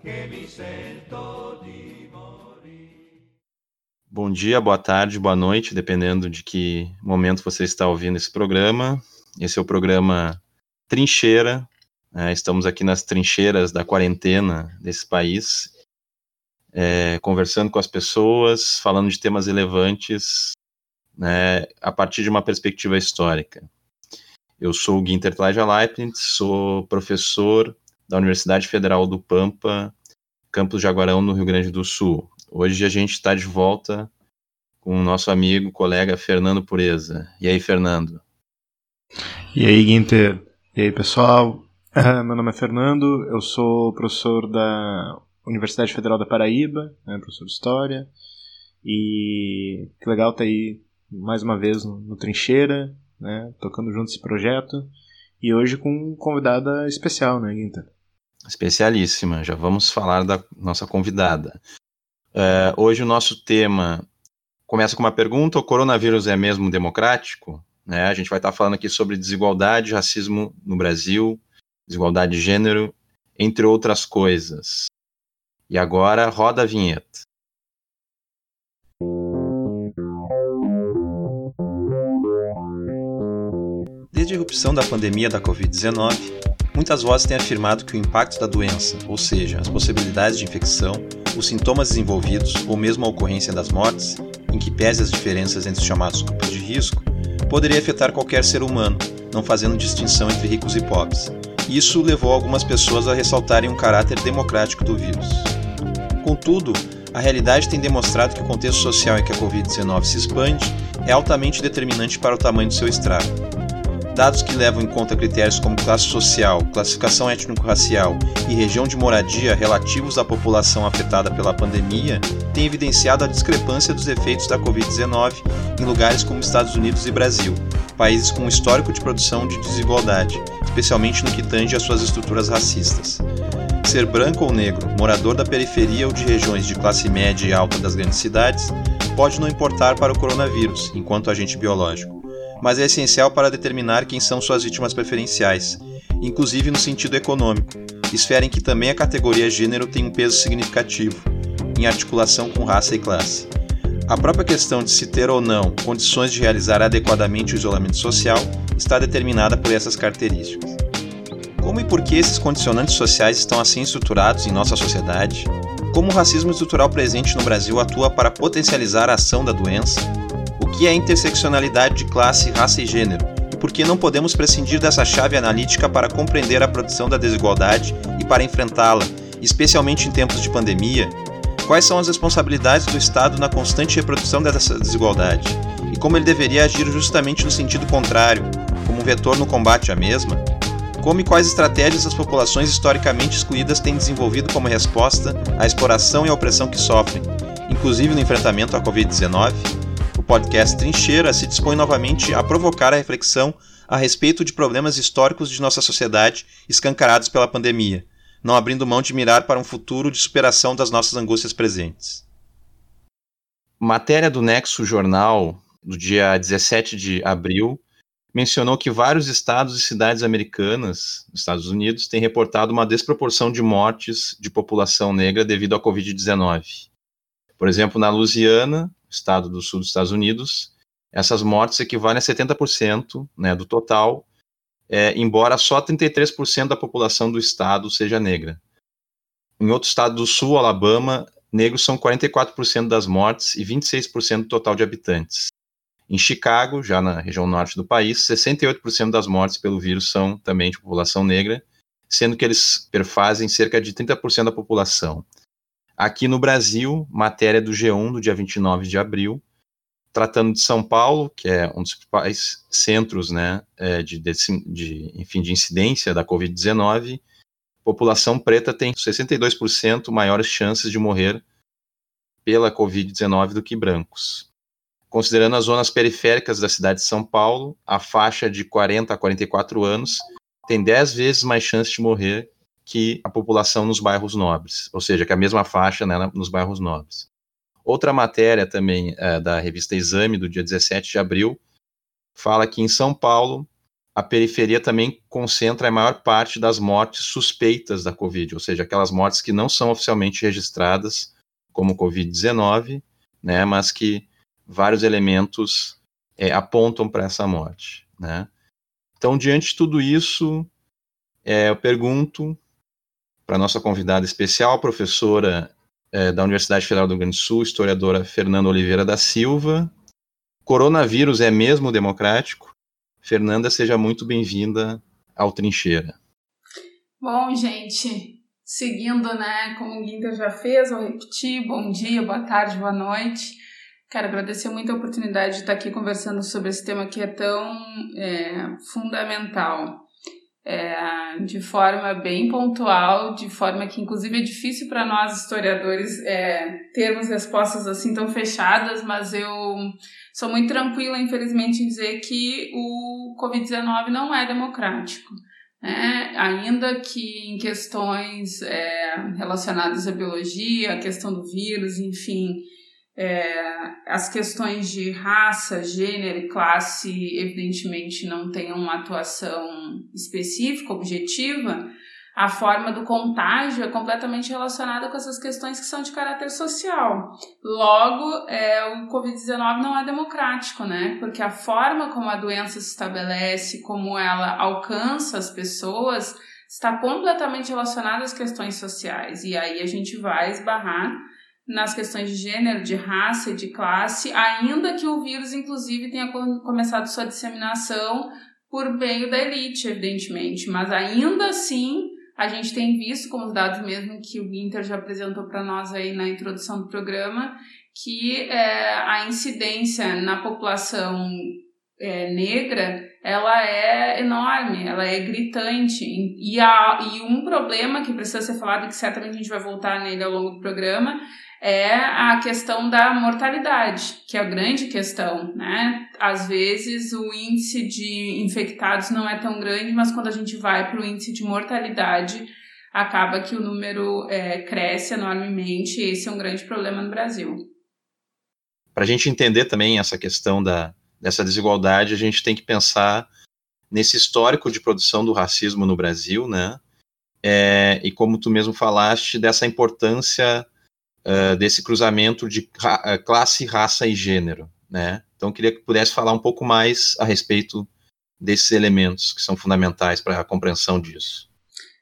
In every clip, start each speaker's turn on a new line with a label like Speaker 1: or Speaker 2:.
Speaker 1: che mi sento di morire.
Speaker 2: Bom dia, boa tarde, boa noite, dependendo de que momento você está ouvindo esse programa. Esse é o programa Trincheira. né? estamos aqui nas trincheiras da quarentena desse país, é, conversando com as pessoas, falando de temas relevantes né, a partir de uma perspectiva histórica. Eu sou o Tlaja Leibniz, sou professor da Universidade Federal do Pampa, campus Jaguarão, no Rio Grande do Sul. Hoje a gente está de volta com o nosso amigo, colega Fernando Pureza. E aí, Fernando?
Speaker 3: E aí, Guinter? E aí, pessoal? Meu nome é Fernando, eu sou professor da Universidade Federal da Paraíba, né, professor de História. E que legal estar aí mais uma vez no, no Trincheira, né, tocando junto esse projeto. E hoje com convidada especial, né, Guinter?
Speaker 2: Especialíssima, já vamos falar da nossa convidada. É, hoje o nosso tema começa com uma pergunta: o coronavírus é mesmo democrático? Né, a gente vai estar falando aqui sobre desigualdade, racismo no Brasil, desigualdade de gênero, entre outras coisas. E agora roda a vinheta. Desde a erupção da pandemia da Covid-19, muitas vozes têm afirmado que o impacto da doença, ou seja, as possibilidades de infecção, os sintomas desenvolvidos ou mesmo a ocorrência das mortes, em que pese as diferenças entre os chamados grupos de risco, poderia afetar qualquer ser humano, não fazendo distinção entre ricos e pobres. Isso levou algumas pessoas a ressaltarem um caráter democrático do vírus. Contudo, a realidade tem demonstrado que o contexto social em que a Covid-19 se expande é altamente determinante para o tamanho do seu estrago. Dados que levam em conta critérios como classe social, classificação étnico-racial e região de moradia relativos à população afetada pela pandemia têm evidenciado a discrepância dos efeitos da Covid-19 em lugares como Estados Unidos e Brasil, países com um histórico de produção de desigualdade, especialmente no que tange às suas estruturas racistas. Ser branco ou negro, morador da periferia ou de regiões de classe média e alta das grandes cidades, pode não importar para o coronavírus, enquanto agente biológico mas é essencial para determinar quem são suas vítimas preferenciais, inclusive no sentido econômico, esfera em que também a categoria gênero tem um peso significativo, em articulação com raça e classe. A própria questão de se ter ou não condições de realizar adequadamente o isolamento social está determinada por essas características. Como e por que esses condicionantes sociais estão assim estruturados em nossa sociedade? Como o racismo estrutural presente no Brasil atua para potencializar a ação da doença? Que é interseccionalidade de classe, raça e gênero? E por que não podemos prescindir dessa chave analítica para compreender a produção da desigualdade e para enfrentá-la, especialmente em tempos de pandemia? Quais são as responsabilidades do Estado na constante reprodução dessa desigualdade? E como ele deveria agir justamente no sentido contrário, como um vetor no combate à mesma? Como e quais estratégias as populações historicamente excluídas têm desenvolvido como resposta à exploração e à opressão que sofrem, inclusive no enfrentamento à Covid-19? O podcast Trincheira se dispõe novamente a provocar a reflexão a respeito de problemas históricos de nossa sociedade escancarados pela pandemia, não abrindo mão de mirar para um futuro de superação das nossas angústias presentes. Matéria do Nexo Jornal, do dia 17 de abril, mencionou que vários estados e cidades americanas, nos Estados Unidos, têm reportado uma desproporção de mortes de população negra devido à Covid-19. Por exemplo, na Louisiana, estado do sul dos Estados Unidos, essas mortes equivalem a 70% né, do total, é, embora só 33% da população do estado seja negra. Em outro estado do sul, Alabama, negros são 44% das mortes e 26% do total de habitantes. Em Chicago, já na região norte do país, 68% das mortes pelo vírus são também de população negra, sendo que eles perfazem cerca de 30% da população. Aqui no Brasil, matéria do G1 do dia 29 de abril, tratando de São Paulo, que é um dos principais centros né, de, de, de, enfim, de incidência da Covid-19, a população preta tem 62% maiores chances de morrer pela Covid-19 do que brancos. Considerando as zonas periféricas da cidade de São Paulo, a faixa de 40 a 44 anos tem 10 vezes mais chance de morrer que a população nos bairros nobres, ou seja, que a mesma faixa né, nos bairros nobres. Outra matéria também é, da revista Exame, do dia 17 de abril, fala que em São Paulo a periferia também concentra a maior parte das mortes suspeitas da Covid, ou seja, aquelas mortes que não são oficialmente registradas como Covid-19, né, mas que vários elementos é, apontam para essa morte. Né? Então, diante de tudo isso, é, eu pergunto para nossa convidada especial, professora é, da Universidade Federal do Rio Grande do Sul, historiadora Fernanda Oliveira da Silva. Coronavírus é mesmo democrático? Fernanda, seja muito bem-vinda ao Trincheira.
Speaker 4: Bom, gente, seguindo, né, como o Guinter já fez, vou repetir, bom dia, boa tarde, boa noite. Quero agradecer muito a oportunidade de estar aqui conversando sobre esse tema que é tão é, fundamental é, de forma bem pontual, de forma que inclusive é difícil para nós historiadores é, termos respostas assim tão fechadas, mas eu sou muito tranquila, infelizmente, em dizer que o Covid-19 não é democrático. Né? Ainda que em questões é, relacionadas à biologia, a questão do vírus, enfim, é, as questões de raça, gênero e classe, evidentemente, não tenham uma atuação específica, objetiva, a forma do contágio é completamente relacionada com essas questões que são de caráter social. Logo, é, o Covid-19 não é democrático, né? Porque a forma como a doença se estabelece, como ela alcança as pessoas, está completamente relacionada às questões sociais. E aí a gente vai esbarrar nas questões de gênero, de raça e de classe, ainda que o vírus, inclusive, tenha começado sua disseminação por meio da elite, evidentemente. Mas ainda assim, a gente tem visto, como os dados mesmo que o Winter já apresentou para nós aí na introdução do programa, que é, a incidência na população é, negra ela é enorme, ela é gritante. E, a, e um problema que precisa ser falado, que certamente a gente vai voltar nele ao longo do programa, é a questão da mortalidade, que é a grande questão, né? Às vezes o índice de infectados não é tão grande, mas quando a gente vai para o índice de mortalidade, acaba que o número é, cresce enormemente e esse é um grande problema no Brasil.
Speaker 2: Para a gente entender também essa questão da, dessa desigualdade, a gente tem que pensar nesse histórico de produção do racismo no Brasil, né? É, e como tu mesmo falaste, dessa importância uh, desse cruzamento de ra eh, classe, raça e gênero, né? Então, queria que pudesse falar um pouco mais a respeito desses elementos que são fundamentais para a compreensão disso.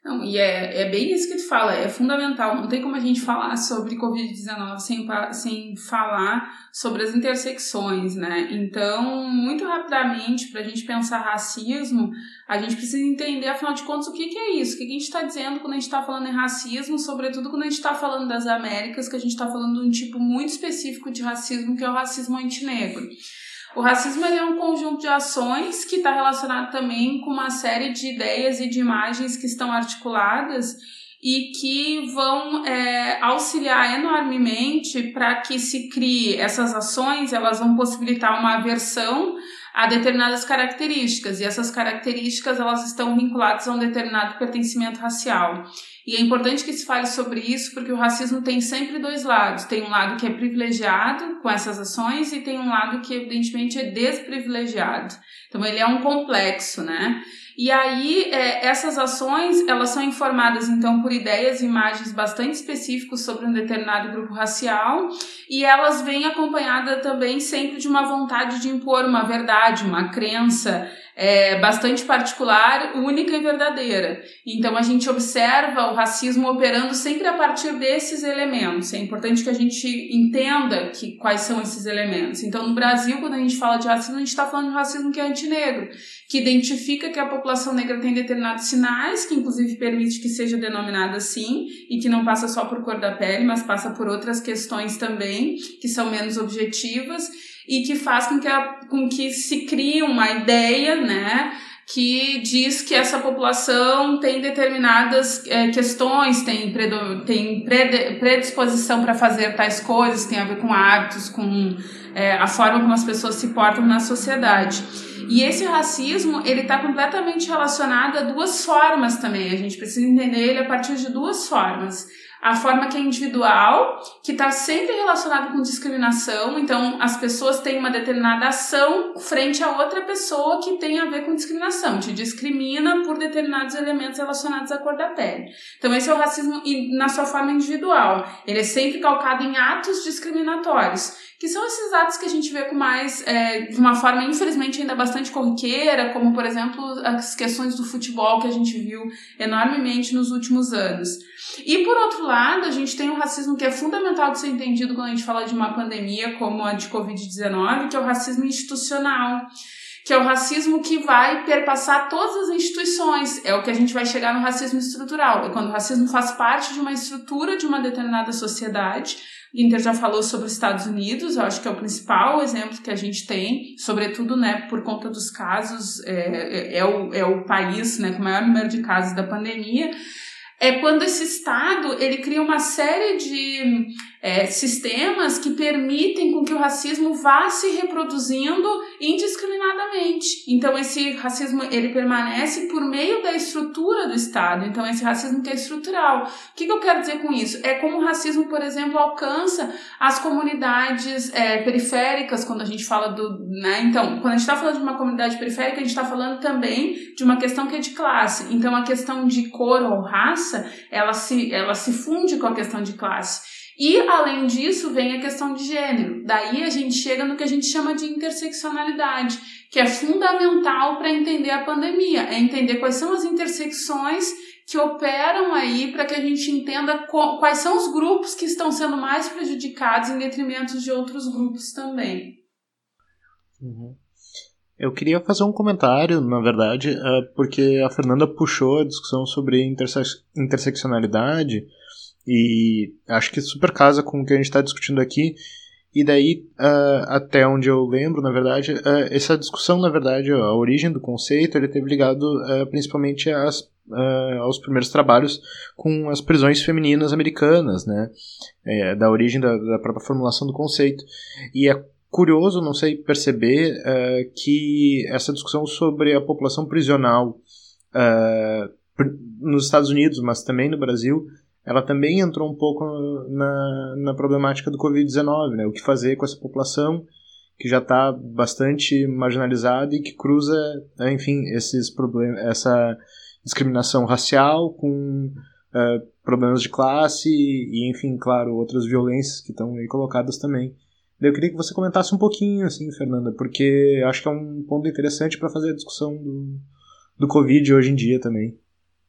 Speaker 4: Não, e é, é bem isso que tu fala, é fundamental. Não tem como a gente falar sobre Covid-19 sem, sem falar sobre as intersecções, né? Então, muito rapidamente, para a gente pensar racismo, a gente precisa entender, afinal de contas, o que, que é isso? O que, que a gente está dizendo quando a gente está falando em racismo, sobretudo quando a gente está falando das Américas, que a gente está falando de um tipo muito específico de racismo, que é o racismo antinegro. O racismo é um conjunto de ações que está relacionado também com uma série de ideias e de imagens que estão articuladas e que vão é, auxiliar enormemente para que se crie essas ações, elas vão possibilitar uma aversão a determinadas características e essas características elas estão vinculadas a um determinado pertencimento racial. E é importante que se fale sobre isso porque o racismo tem sempre dois lados. Tem um lado que é privilegiado com essas ações e tem um lado que evidentemente é desprivilegiado. Então ele é um complexo, né? E aí, é, essas ações, elas são informadas, então, por ideias e imagens bastante específicos sobre um determinado grupo racial, e elas vêm acompanhadas também sempre de uma vontade de impor uma verdade, uma crença, é, bastante particular, única e verdadeira. Então a gente observa o racismo operando sempre a partir desses elementos. É importante que a gente entenda que, quais são esses elementos. Então no Brasil, quando a gente fala de racismo, a gente está falando de racismo que é antinegro, que identifica que a população negra tem determinados sinais, que inclusive permite que seja denominada assim, e que não passa só por cor da pele, mas passa por outras questões também, que são menos objetivas e que faz com que, a, com que se crie uma ideia, né, que diz que essa população tem determinadas é, questões, tem, tem predisposição para fazer tais coisas, tem a ver com hábitos, com é, a forma como as pessoas se portam na sociedade. E esse racismo, ele está completamente relacionado a duas formas também. A gente precisa entender ele a partir de duas formas a forma que é individual, que está sempre relacionado com discriminação. Então, as pessoas têm uma determinada ação frente a outra pessoa que tem a ver com discriminação, te discrimina por determinados elementos relacionados à cor da pele. Então, esse é o racismo na sua forma individual. Ele é sempre calcado em atos discriminatórios que são esses atos que a gente vê com mais, é, de uma forma infelizmente ainda bastante corriqueira, como por exemplo as questões do futebol que a gente viu enormemente nos últimos anos. E por outro lado, a gente tem o racismo que é fundamental de ser entendido quando a gente fala de uma pandemia como a de Covid-19, que é o racismo institucional que é o racismo que vai perpassar todas as instituições. É o que a gente vai chegar no racismo estrutural. É quando o racismo faz parte de uma estrutura de uma determinada sociedade Inter já falou sobre os Estados Unidos, eu acho que é o principal exemplo que a gente tem, sobretudo né, por conta dos casos, é, é, é o, é o país né, com o maior número de casos da pandemia. É quando esse Estado ele cria uma série de é, sistemas que permitem com que o racismo vá se reproduzindo indiscriminadamente. Então esse racismo ele permanece por meio da estrutura do Estado. Então esse racismo que é estrutural. O que, que eu quero dizer com isso? É como o racismo, por exemplo, alcança as comunidades é, periféricas quando a gente fala do, né? Então quando a gente está falando de uma comunidade periférica a gente está falando também de uma questão que é de classe. Então a questão de cor ou raça ela se ela se funde com a questão de classe. E, além disso, vem a questão de gênero. Daí a gente chega no que a gente chama de interseccionalidade, que é fundamental para entender a pandemia, é entender quais são as intersecções que operam aí para que a gente entenda quais são os grupos que estão sendo mais prejudicados em detrimento de outros grupos também.
Speaker 3: Uhum. Eu queria fazer um comentário, na verdade, é, porque a Fernanda puxou a discussão sobre interse interseccionalidade e acho que super casa com o que a gente está discutindo aqui. E daí, uh, até onde eu lembro, na verdade, uh, essa discussão, na verdade, a origem do conceito, ele teve ligado uh, principalmente às, aos primeiros trabalhos com as prisões femininas americanas, né? É, da origem da, da, própria formulação do conceito. E é curioso, não sei, perceber que essa discussão sobre a população prisional nos Estados Unidos, mas também no Brasil, ela também entrou um pouco na, na problemática do Covid-19, né? O que fazer com essa população que já está bastante marginalizada e que cruza, né, enfim, esses problemas, essa discriminação racial com uh, problemas de classe e, enfim, claro, outras violências que estão aí colocadas também. Eu queria que você comentasse um pouquinho, assim, Fernanda, porque acho que é um ponto interessante para fazer a discussão do, do Covid hoje em dia também.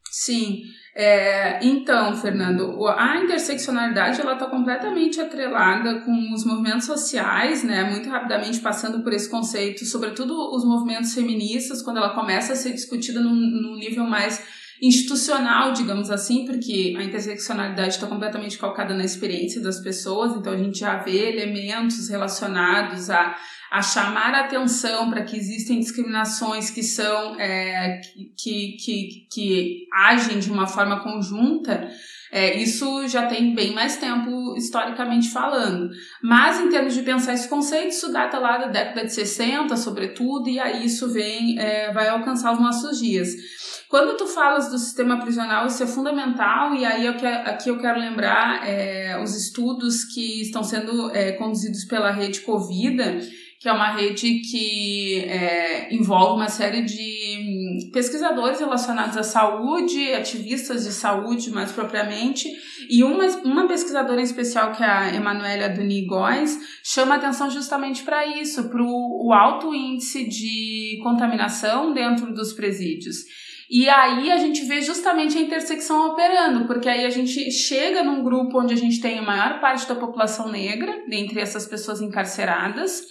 Speaker 4: Sim. É, então, Fernando, a interseccionalidade ela está completamente atrelada com os movimentos sociais, né? Muito rapidamente passando por esse conceito, sobretudo os movimentos feministas, quando ela começa a ser discutida num, num nível mais institucional, digamos assim, porque a interseccionalidade está completamente calcada na experiência das pessoas, então a gente já vê elementos relacionados a a chamar a atenção para que existem discriminações que são é, que, que, que agem de uma forma conjunta, é, isso já tem bem mais tempo historicamente falando. Mas em termos de pensar esse conceito, isso data lá da década de 60, sobretudo, e aí isso vem, é, vai alcançar os nossos dias. Quando tu falas do sistema prisional, isso é fundamental, e aí eu que, aqui eu quero lembrar é, os estudos que estão sendo é, conduzidos pela rede Covida, que é uma rede que é, envolve uma série de pesquisadores relacionados à saúde, ativistas de saúde mais propriamente, e uma, uma pesquisadora em especial, que é a Emanuela Duni Góes, chama atenção justamente para isso, para o alto índice de contaminação dentro dos presídios. E aí a gente vê justamente a intersecção operando, porque aí a gente chega num grupo onde a gente tem a maior parte da população negra, dentre essas pessoas encarceradas,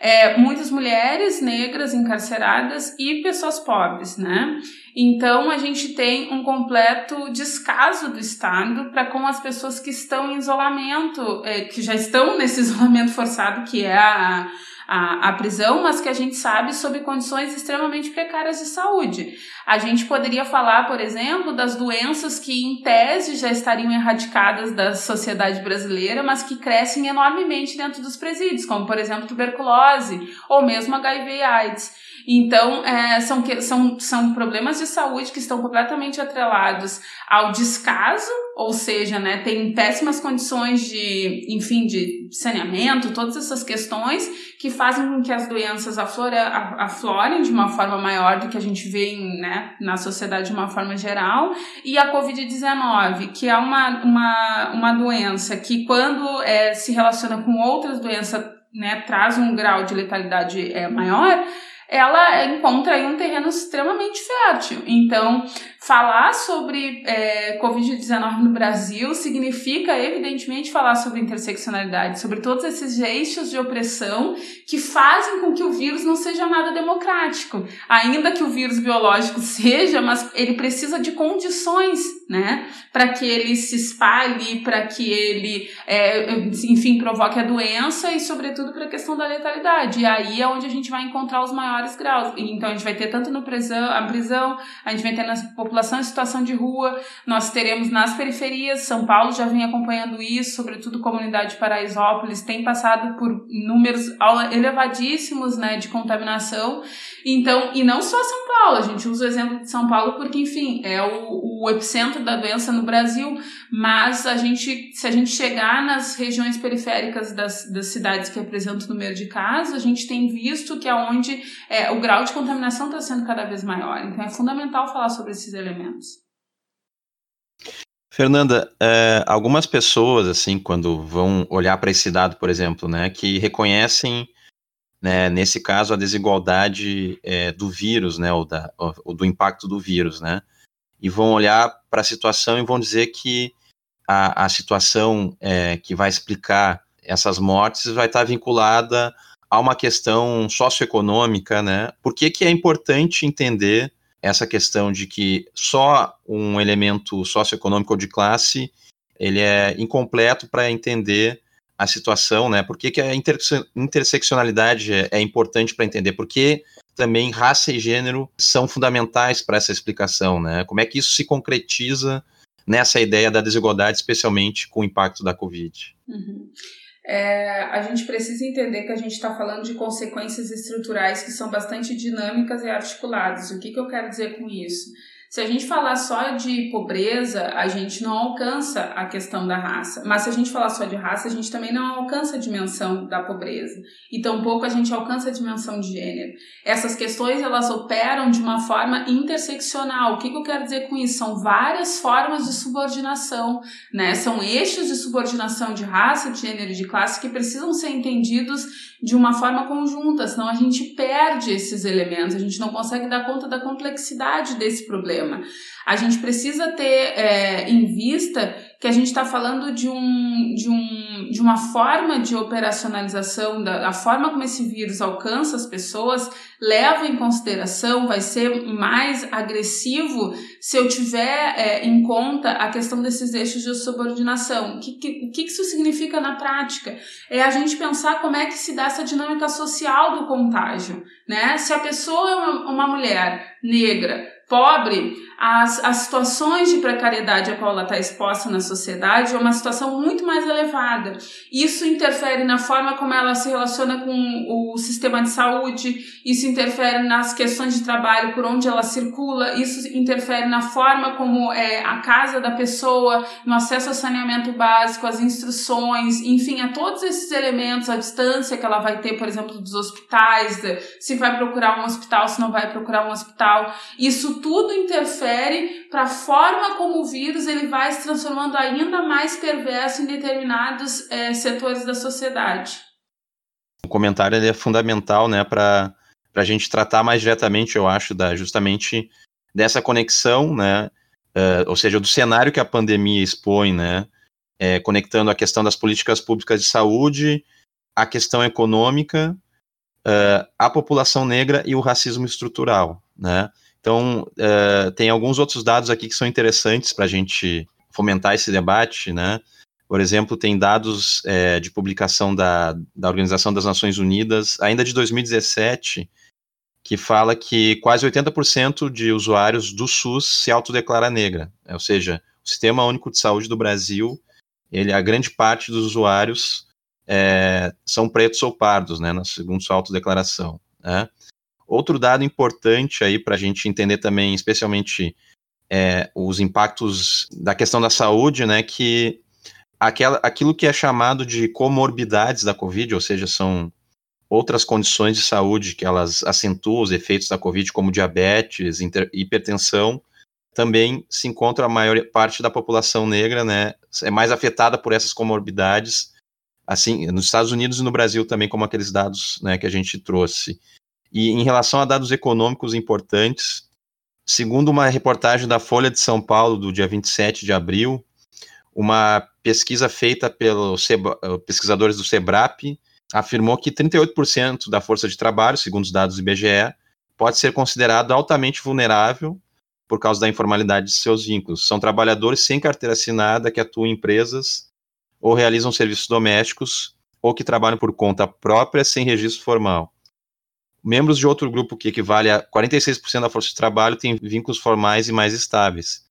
Speaker 4: é, muitas mulheres negras encarceradas e pessoas pobres, né? Então a gente tem um completo descaso do Estado para com as pessoas que estão em isolamento, é, que já estão nesse isolamento forçado, que é a, à prisão, mas que a gente sabe sob condições extremamente precárias de saúde. A gente poderia falar, por exemplo, das doenças que, em tese, já estariam erradicadas da sociedade brasileira, mas que crescem enormemente dentro dos presídios, como, por exemplo, tuberculose ou mesmo HIV e AIDS. Então, é, são, são, são problemas de saúde que estão completamente atrelados ao descaso, ou seja, né, tem péssimas condições de, enfim, de saneamento, todas essas questões que fazem com que as doenças aflora, aflorem de uma forma maior do que a gente vê em, né, na sociedade de uma forma geral, e a Covid-19, que é uma, uma, uma doença que, quando é, se relaciona com outras doenças, né, traz um grau de letalidade é, maior, ela encontra aí um terreno extremamente fértil. Então, falar sobre é, Covid-19 no Brasil significa, evidentemente, falar sobre interseccionalidade, sobre todos esses eixos de opressão que fazem com que o vírus não seja nada democrático. Ainda que o vírus biológico seja, mas ele precisa de condições, né, para que ele se espalhe, para que ele, é, enfim, provoque a doença e, sobretudo, para a questão da letalidade. E aí é onde a gente vai encontrar os maiores graus. Então, a gente vai ter tanto no prisão, a prisão, a gente vai ter na população em situação de rua, nós teremos nas periferias, São Paulo já vem acompanhando isso, sobretudo comunidade de Paraisópolis, tem passado por números elevadíssimos, né, de contaminação. Então, e não só São Paulo, a gente usa o exemplo de São Paulo porque, enfim, é o, o epicentro da doença no Brasil, mas a gente, se a gente chegar nas regiões periféricas das, das cidades que apresentam o número de casos, a gente tem visto que é onde é, o grau de contaminação está sendo cada vez maior. Então, é fundamental falar sobre esses elementos.
Speaker 2: Fernanda, é, algumas pessoas, assim, quando vão olhar para esse dado, por exemplo, né, que reconhecem né, nesse caso, a desigualdade é, do vírus, né, ou, da, ou, do impacto do vírus, né, e vão olhar para a situação e vão dizer que a, a situação é, que vai explicar essas mortes vai estar vinculada a uma questão socioeconômica, né? Por que, que é importante entender essa questão de que só um elemento socioeconômico ou de classe ele é incompleto para entender a situação, né? Por que, que a interseccionalidade é, é importante para entender? Porque também raça e gênero são fundamentais para essa explicação, né? Como é que isso se concretiza nessa ideia da desigualdade, especialmente com o impacto da Covid?
Speaker 4: Uhum. É, a gente precisa entender que a gente está falando de consequências estruturais que são bastante dinâmicas e articuladas. O que, que eu quero dizer com isso? Se a gente falar só de pobreza, a gente não alcança a questão da raça. Mas se a gente falar só de raça, a gente também não alcança a dimensão da pobreza. E tampouco a gente alcança a dimensão de gênero. Essas questões, elas operam de uma forma interseccional. O que, que eu quero dizer com isso? São várias formas de subordinação, né? São eixos de subordinação de raça, de gênero e de classe que precisam ser entendidos de uma forma conjunta, senão a gente perde esses elementos, a gente não consegue dar conta da complexidade desse problema. A gente precisa ter é, em vista que a gente está falando de, um, de, um, de uma forma de operacionalização, da a forma como esse vírus alcança as pessoas, leva em consideração, vai ser mais agressivo se eu tiver é, em conta a questão desses eixos de subordinação. O que, que, que isso significa na prática? É a gente pensar como é que se dá essa dinâmica social do contágio. Né? Se a pessoa é uma, uma mulher negra, pobre, as, as situações de precariedade a qual ela está exposta na sociedade é uma situação muito mais elevada. Isso interfere na forma como ela se relaciona com o sistema de saúde, isso interfere nas questões de trabalho, por onde ela circula, isso interfere na forma como é a casa da pessoa, no acesso ao saneamento básico, as instruções, enfim, a todos esses elementos, a distância que ela vai ter, por exemplo, dos hospitais, se vai procurar um hospital, se não vai procurar um hospital. Isso tudo interfere para a forma como o vírus ele vai se transformando ainda mais perverso em determinados é, setores da sociedade.
Speaker 2: O comentário é fundamental né, para a gente tratar mais diretamente, eu acho, da, justamente dessa conexão, né, uh, ou seja, do cenário que a pandemia expõe, né, é, conectando a questão das políticas públicas de saúde, a questão econômica, uh, a população negra e o racismo estrutural, né? Então, uh, tem alguns outros dados aqui que são interessantes para a gente fomentar esse debate, né? Por exemplo, tem dados é, de publicação da, da Organização das Nações Unidas, ainda de 2017, que fala que quase 80% de usuários do SUS se autodeclara negra. Ou seja, o Sistema Único de Saúde do Brasil, ele, a grande parte dos usuários é, são pretos ou pardos, né, segundo sua autodeclaração. Né? Outro dado importante aí para a gente entender também, especialmente é, os impactos da questão da saúde, né, que aquela, aquilo que é chamado de comorbidades da Covid, ou seja, são outras condições de saúde que elas acentuam os efeitos da Covid, como diabetes, hipertensão, também se encontra a maior parte da população negra, né, é mais afetada por essas comorbidades, assim, nos Estados Unidos e no Brasil também, como aqueles dados, né, que a gente trouxe. E em relação a dados econômicos importantes, segundo uma reportagem da Folha de São Paulo do dia 27 de abril, uma pesquisa feita pelos eh, pesquisadores do SEBRAP afirmou que 38% da força de trabalho, segundo os dados do IBGE, pode ser considerado altamente vulnerável por causa da informalidade de seus vínculos. São trabalhadores sem carteira assinada que atuam em empresas ou realizam serviços domésticos ou que trabalham por conta própria sem registro formal. Membros de outro grupo que equivale a 46% da força de trabalho têm vínculos formais e mais estáveis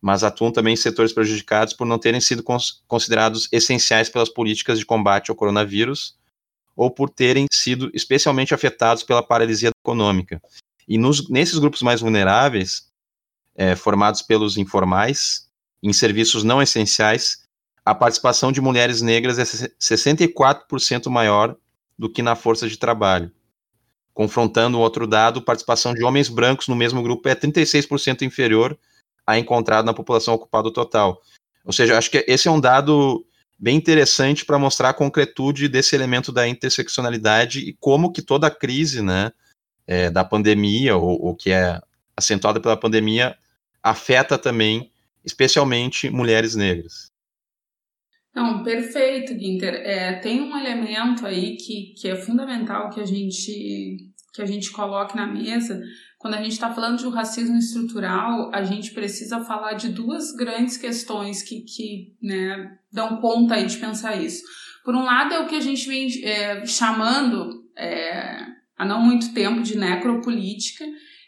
Speaker 2: mas atuam também em setores prejudicados por não terem sido considerados essenciais pelas políticas de combate ao coronavírus ou por terem sido especialmente afetados pela paralisia econômica. E nos, nesses grupos mais vulneráveis, é, formados pelos informais, em serviços não essenciais, a participação de mulheres negras é 64% maior do que na força de trabalho. Confrontando outro dado, participação de homens brancos no mesmo grupo é 36% inferior a encontrado na população ocupada total. Ou seja, acho que esse é um dado bem interessante para mostrar a concretude desse elemento da interseccionalidade e como que toda a crise né, é, da pandemia, ou, ou, que é acentuada pela pandemia, afeta também, especialmente, mulheres negras.
Speaker 4: Não, perfeito, Ginter. É, tem um elemento aí que, que é fundamental que a gente que a gente coloque na mesa, quando a gente está falando de um racismo estrutural, a gente precisa falar de duas grandes questões que, que né, dão conta aí de pensar isso. Por um lado, é o que a gente vem é, chamando é, há não muito tempo de necropolítica,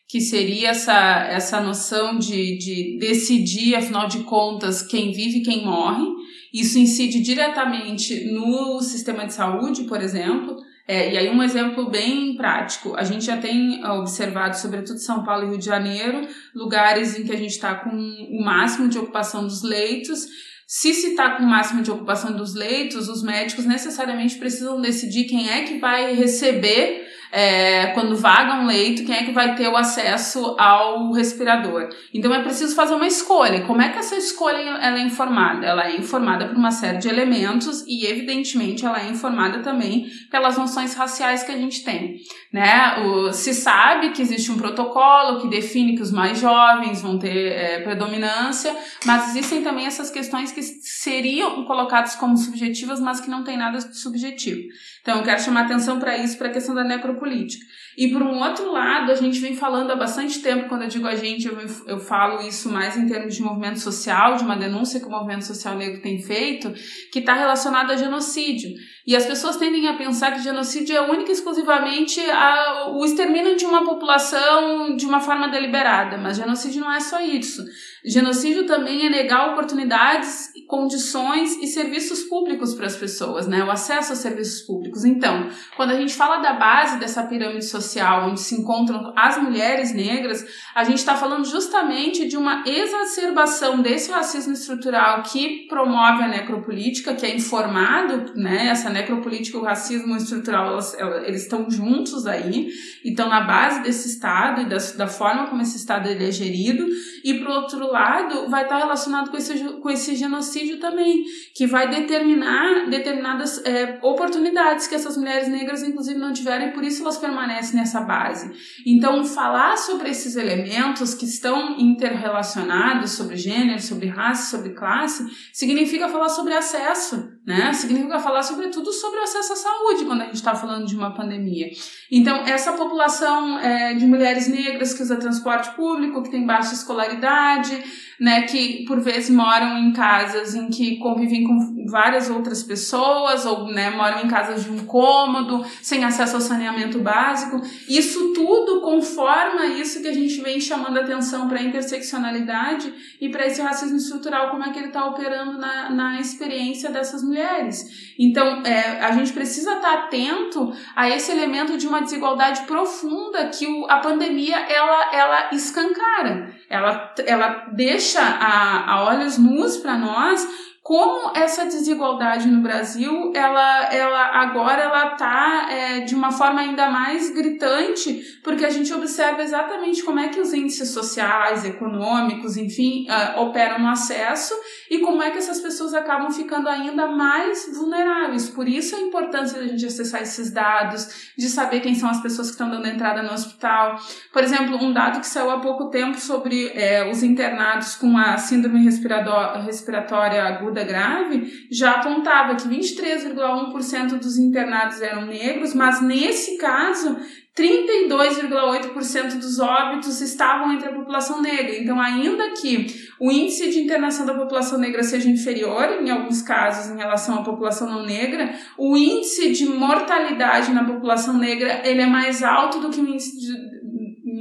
Speaker 4: que seria essa, essa noção de, de decidir, afinal de contas, quem vive e quem morre. Isso incide diretamente no sistema de saúde, por exemplo, é, e aí, um exemplo bem prático: a gente já tem observado, sobretudo São Paulo e Rio de Janeiro, lugares em que a gente está com o máximo de ocupação dos leitos. Se se está com o máximo de ocupação dos leitos, os médicos necessariamente precisam decidir quem é que vai receber é, quando vaga um leito, quem é que vai ter o acesso ao respirador. Então é preciso fazer uma escolha. Como é que essa escolha ela é informada? Ela é informada por uma série de elementos e, evidentemente, ela é informada também pelas noções raciais que a gente tem. Né? O, se sabe que existe um protocolo que define que os mais jovens vão ter é, predominância, mas existem também essas questões que seriam colocadas como subjetivas, mas que não tem nada de subjetivo. Então, eu quero chamar atenção para isso, para a questão da necropolítica. E por um outro lado, a gente vem falando há bastante tempo, quando eu digo a gente, eu, eu falo isso mais em termos de movimento social, de uma denúncia que o movimento social negro tem feito, que está relacionado a genocídio. E as pessoas tendem a pensar que genocídio é única e exclusivamente a, o extermínio de uma população de uma forma deliberada, mas genocídio não é só isso. Genocídio também é negar oportunidades, condições e serviços públicos para as pessoas, né? O acesso a serviços públicos. Então, quando a gente fala da base dessa pirâmide social, onde se encontram as mulheres negras, a gente está falando justamente de uma exacerbação desse racismo estrutural que promove a necropolítica, que é informado, né? Essa necropolítica e o racismo estrutural, elas, eles estão juntos aí, e estão na base desse Estado e da, da forma como esse Estado ele é gerido, e por outro lado, vai estar relacionado com esse, com esse genocídio também, que vai determinar determinadas é, oportunidades que essas mulheres negras, inclusive, não tiveram e por isso elas permanecem nessa base. Então, falar sobre esses elementos que estão interrelacionados, sobre gênero, sobre raça, sobre classe, significa falar sobre acesso, né? Significa falar, sobretudo, sobre o acesso à saúde quando a gente está falando de uma pandemia. Então, essa população é, de mulheres negras que usa transporte público, que tem baixa escolaridade, né, que por vezes moram em casas em que convivem com várias outras pessoas, ou né, moram em casas de um cômodo, sem acesso ao saneamento básico. Isso tudo conforma isso que a gente vem chamando atenção para a interseccionalidade e para esse racismo estrutural, como é que ele está operando na, na experiência dessas mulheres. Então, é, a gente precisa estar tá atento a esse elemento de uma desigualdade profunda que o, a pandemia ela, ela escancara. Ela, ela deixa a, a olhos nus para nós como essa desigualdade no Brasil, ela, ela agora ela está é, de uma forma ainda mais gritante, porque a gente observa exatamente como é que os índices sociais, econômicos, enfim, uh, operam no acesso e como é que essas pessoas acabam ficando ainda mais vulneráveis. Por isso a importância da gente acessar esses dados, de saber quem são as pessoas que estão dando entrada no hospital. Por exemplo, um dado que saiu há pouco tempo sobre é, os internados com a síndrome respiratória aguda aguda grave já apontava que 23,1% dos internados eram negros, mas nesse caso 32,8% dos óbitos estavam entre a população negra. Então, ainda que o índice de internação da população negra seja inferior, em alguns casos, em relação à população não negra, o índice de mortalidade na população negra ele é mais alto do que o índice de,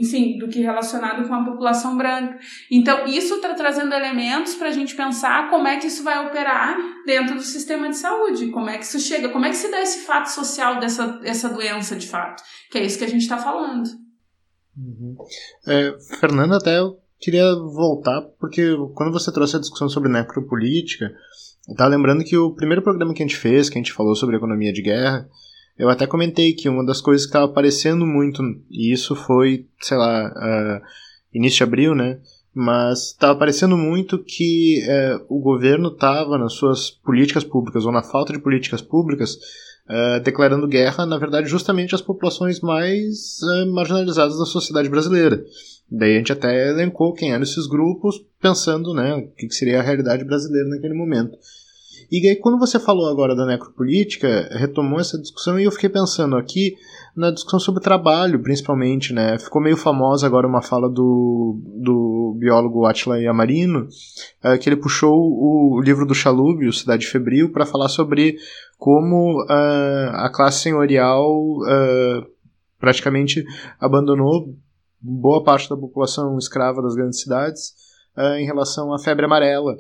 Speaker 4: enfim, do que relacionado com a população branca. Então, isso está trazendo elementos para a gente pensar como é que isso vai operar dentro do sistema de saúde, como é que isso chega, como é que se dá esse fato social dessa essa doença de fato, que é isso que a gente está falando.
Speaker 3: Uhum. É, Fernanda, até eu queria voltar, porque quando você trouxe a discussão sobre necropolítica, estava lembrando que o primeiro programa que a gente fez, que a gente falou sobre economia de guerra, eu até comentei que uma das coisas que estava aparecendo muito, e isso foi, sei lá, uh, início de abril, né? Mas estava aparecendo muito que uh, o governo estava nas suas políticas públicas, ou na falta de políticas públicas, uh, declarando guerra, na verdade, justamente às populações mais marginalizadas da sociedade brasileira. Daí a gente até elencou quem eram esses grupos, pensando né, o que seria a realidade brasileira naquele momento. E aí, quando você falou agora da necropolítica, retomou essa discussão e eu fiquei pensando aqui na discussão sobre trabalho, principalmente, né? Ficou meio famosa agora uma fala do, do biólogo Atila Yamarino, uh, que ele puxou o, o livro do Chalub, Cidade Febril, para falar sobre como uh, a classe senhorial uh, praticamente abandonou boa parte da população escrava das grandes cidades em relação à febre amarela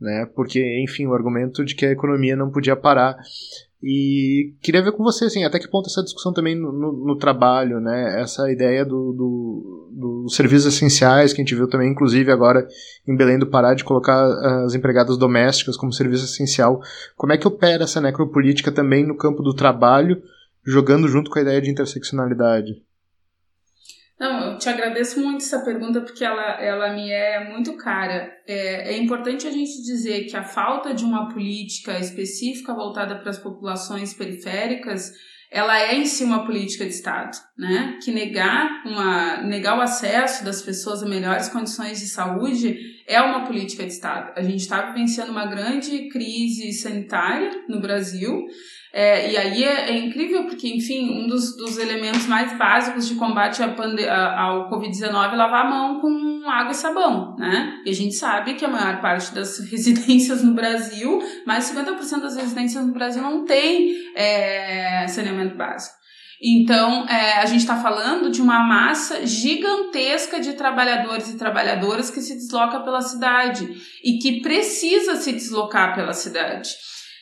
Speaker 3: né? Porque, enfim, o argumento de que a economia não podia parar. E queria ver com você, assim, até que ponto essa discussão também no, no, no trabalho, né? Essa ideia do, do, dos serviços essenciais que a gente viu também, inclusive agora em Belém do Pará, de colocar as empregadas domésticas como serviço essencial. Como é que opera essa necropolítica também no campo do trabalho, jogando junto com a ideia de interseccionalidade?
Speaker 4: Não, eu te agradeço muito essa pergunta porque ela, ela me é muito cara. É, é importante a gente dizer que a falta de uma política específica voltada para as populações periféricas ela é em si uma política de Estado, né? Que negar, uma, negar o acesso das pessoas a melhores condições de saúde é uma política de Estado. A gente está vivenciando uma grande crise sanitária no Brasil é, e aí é, é, incrível porque, enfim, um dos, dos elementos mais básicos de combate a, ao Covid-19 é lavar a mão com água e sabão, né? E a gente sabe que a maior parte das residências no Brasil, mais de 50% das residências no Brasil não tem é, saneamento básico. Então, é, a gente está falando de uma massa gigantesca de trabalhadores e trabalhadoras que se desloca pela cidade e que precisa se deslocar pela cidade.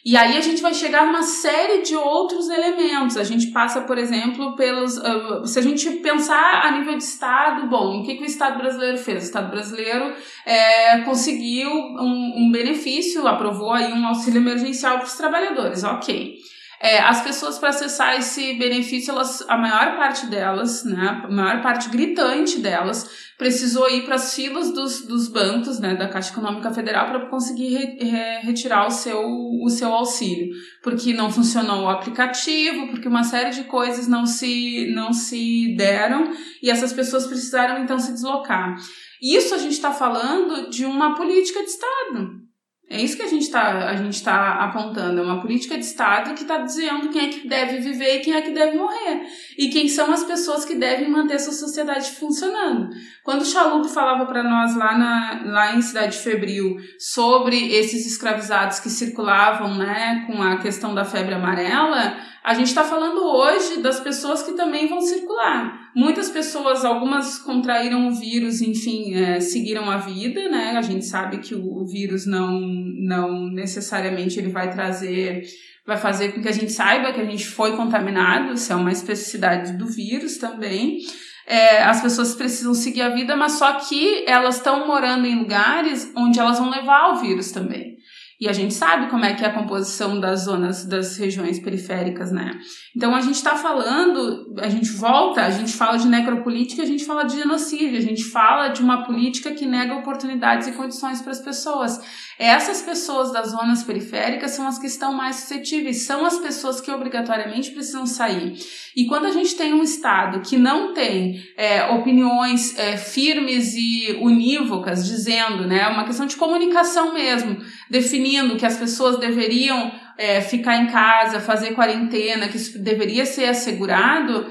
Speaker 4: E aí a gente vai chegar numa série de outros elementos. A gente passa, por exemplo, pelos. Uh, se a gente pensar a nível de Estado, bom, o que, que o Estado brasileiro fez? O Estado brasileiro é, conseguiu um, um benefício, aprovou aí um auxílio emergencial para os trabalhadores, ok. É, as pessoas para acessar esse benefício, elas, a maior parte delas, né, a maior parte gritante delas, precisou ir para as filas dos, dos bancos, né, da Caixa Econômica Federal para conseguir re, re, retirar o seu, o seu auxílio, porque não funcionou o aplicativo, porque uma série de coisas não se, não se deram e essas pessoas precisaram então se deslocar. Isso a gente está falando de uma política de Estado É isso que a gente está tá apontando. É uma política de Estado que está dizendo quem é que deve viver e quem é que deve morrer. E quem são as pessoas que devem manter essa sociedade funcionando. Quando o Chalup falava para nós lá, na, lá em Cidade Febril sobre esses escravizados que circulavam né, com a questão da febre amarela, a gente está falando hoje das pessoas que também vão circular. Muitas pessoas, algumas contraíram o vírus, enfim, é, seguiram a vida, né? A gente sabe que o, vírus não, não necessariamente ele vai trazer, vai fazer com que a gente saiba que a gente foi contaminado, isso é uma especificidade do vírus também. É, as pessoas precisam seguir a vida, mas só que elas estão morando em lugares onde elas vão levar o vírus também. E a gente sabe como é que é a composição das zonas, das regiões periféricas, né? Então a gente está falando, a gente volta, a gente fala de necropolítica, a gente fala de genocídio, a gente fala de uma política que nega oportunidades e condições para as pessoas. Essas pessoas das zonas periféricas são as que estão mais suscetíveis, são as pessoas que obrigatoriamente precisam sair. E quando a gente tem um Estado que não tem é, opiniões é, firmes e unívocas, dizendo, né, uma questão de comunicação mesmo, definindo que as pessoas deveriam é, ficar em casa, fazer quarentena, que isso deveria ser assegurado,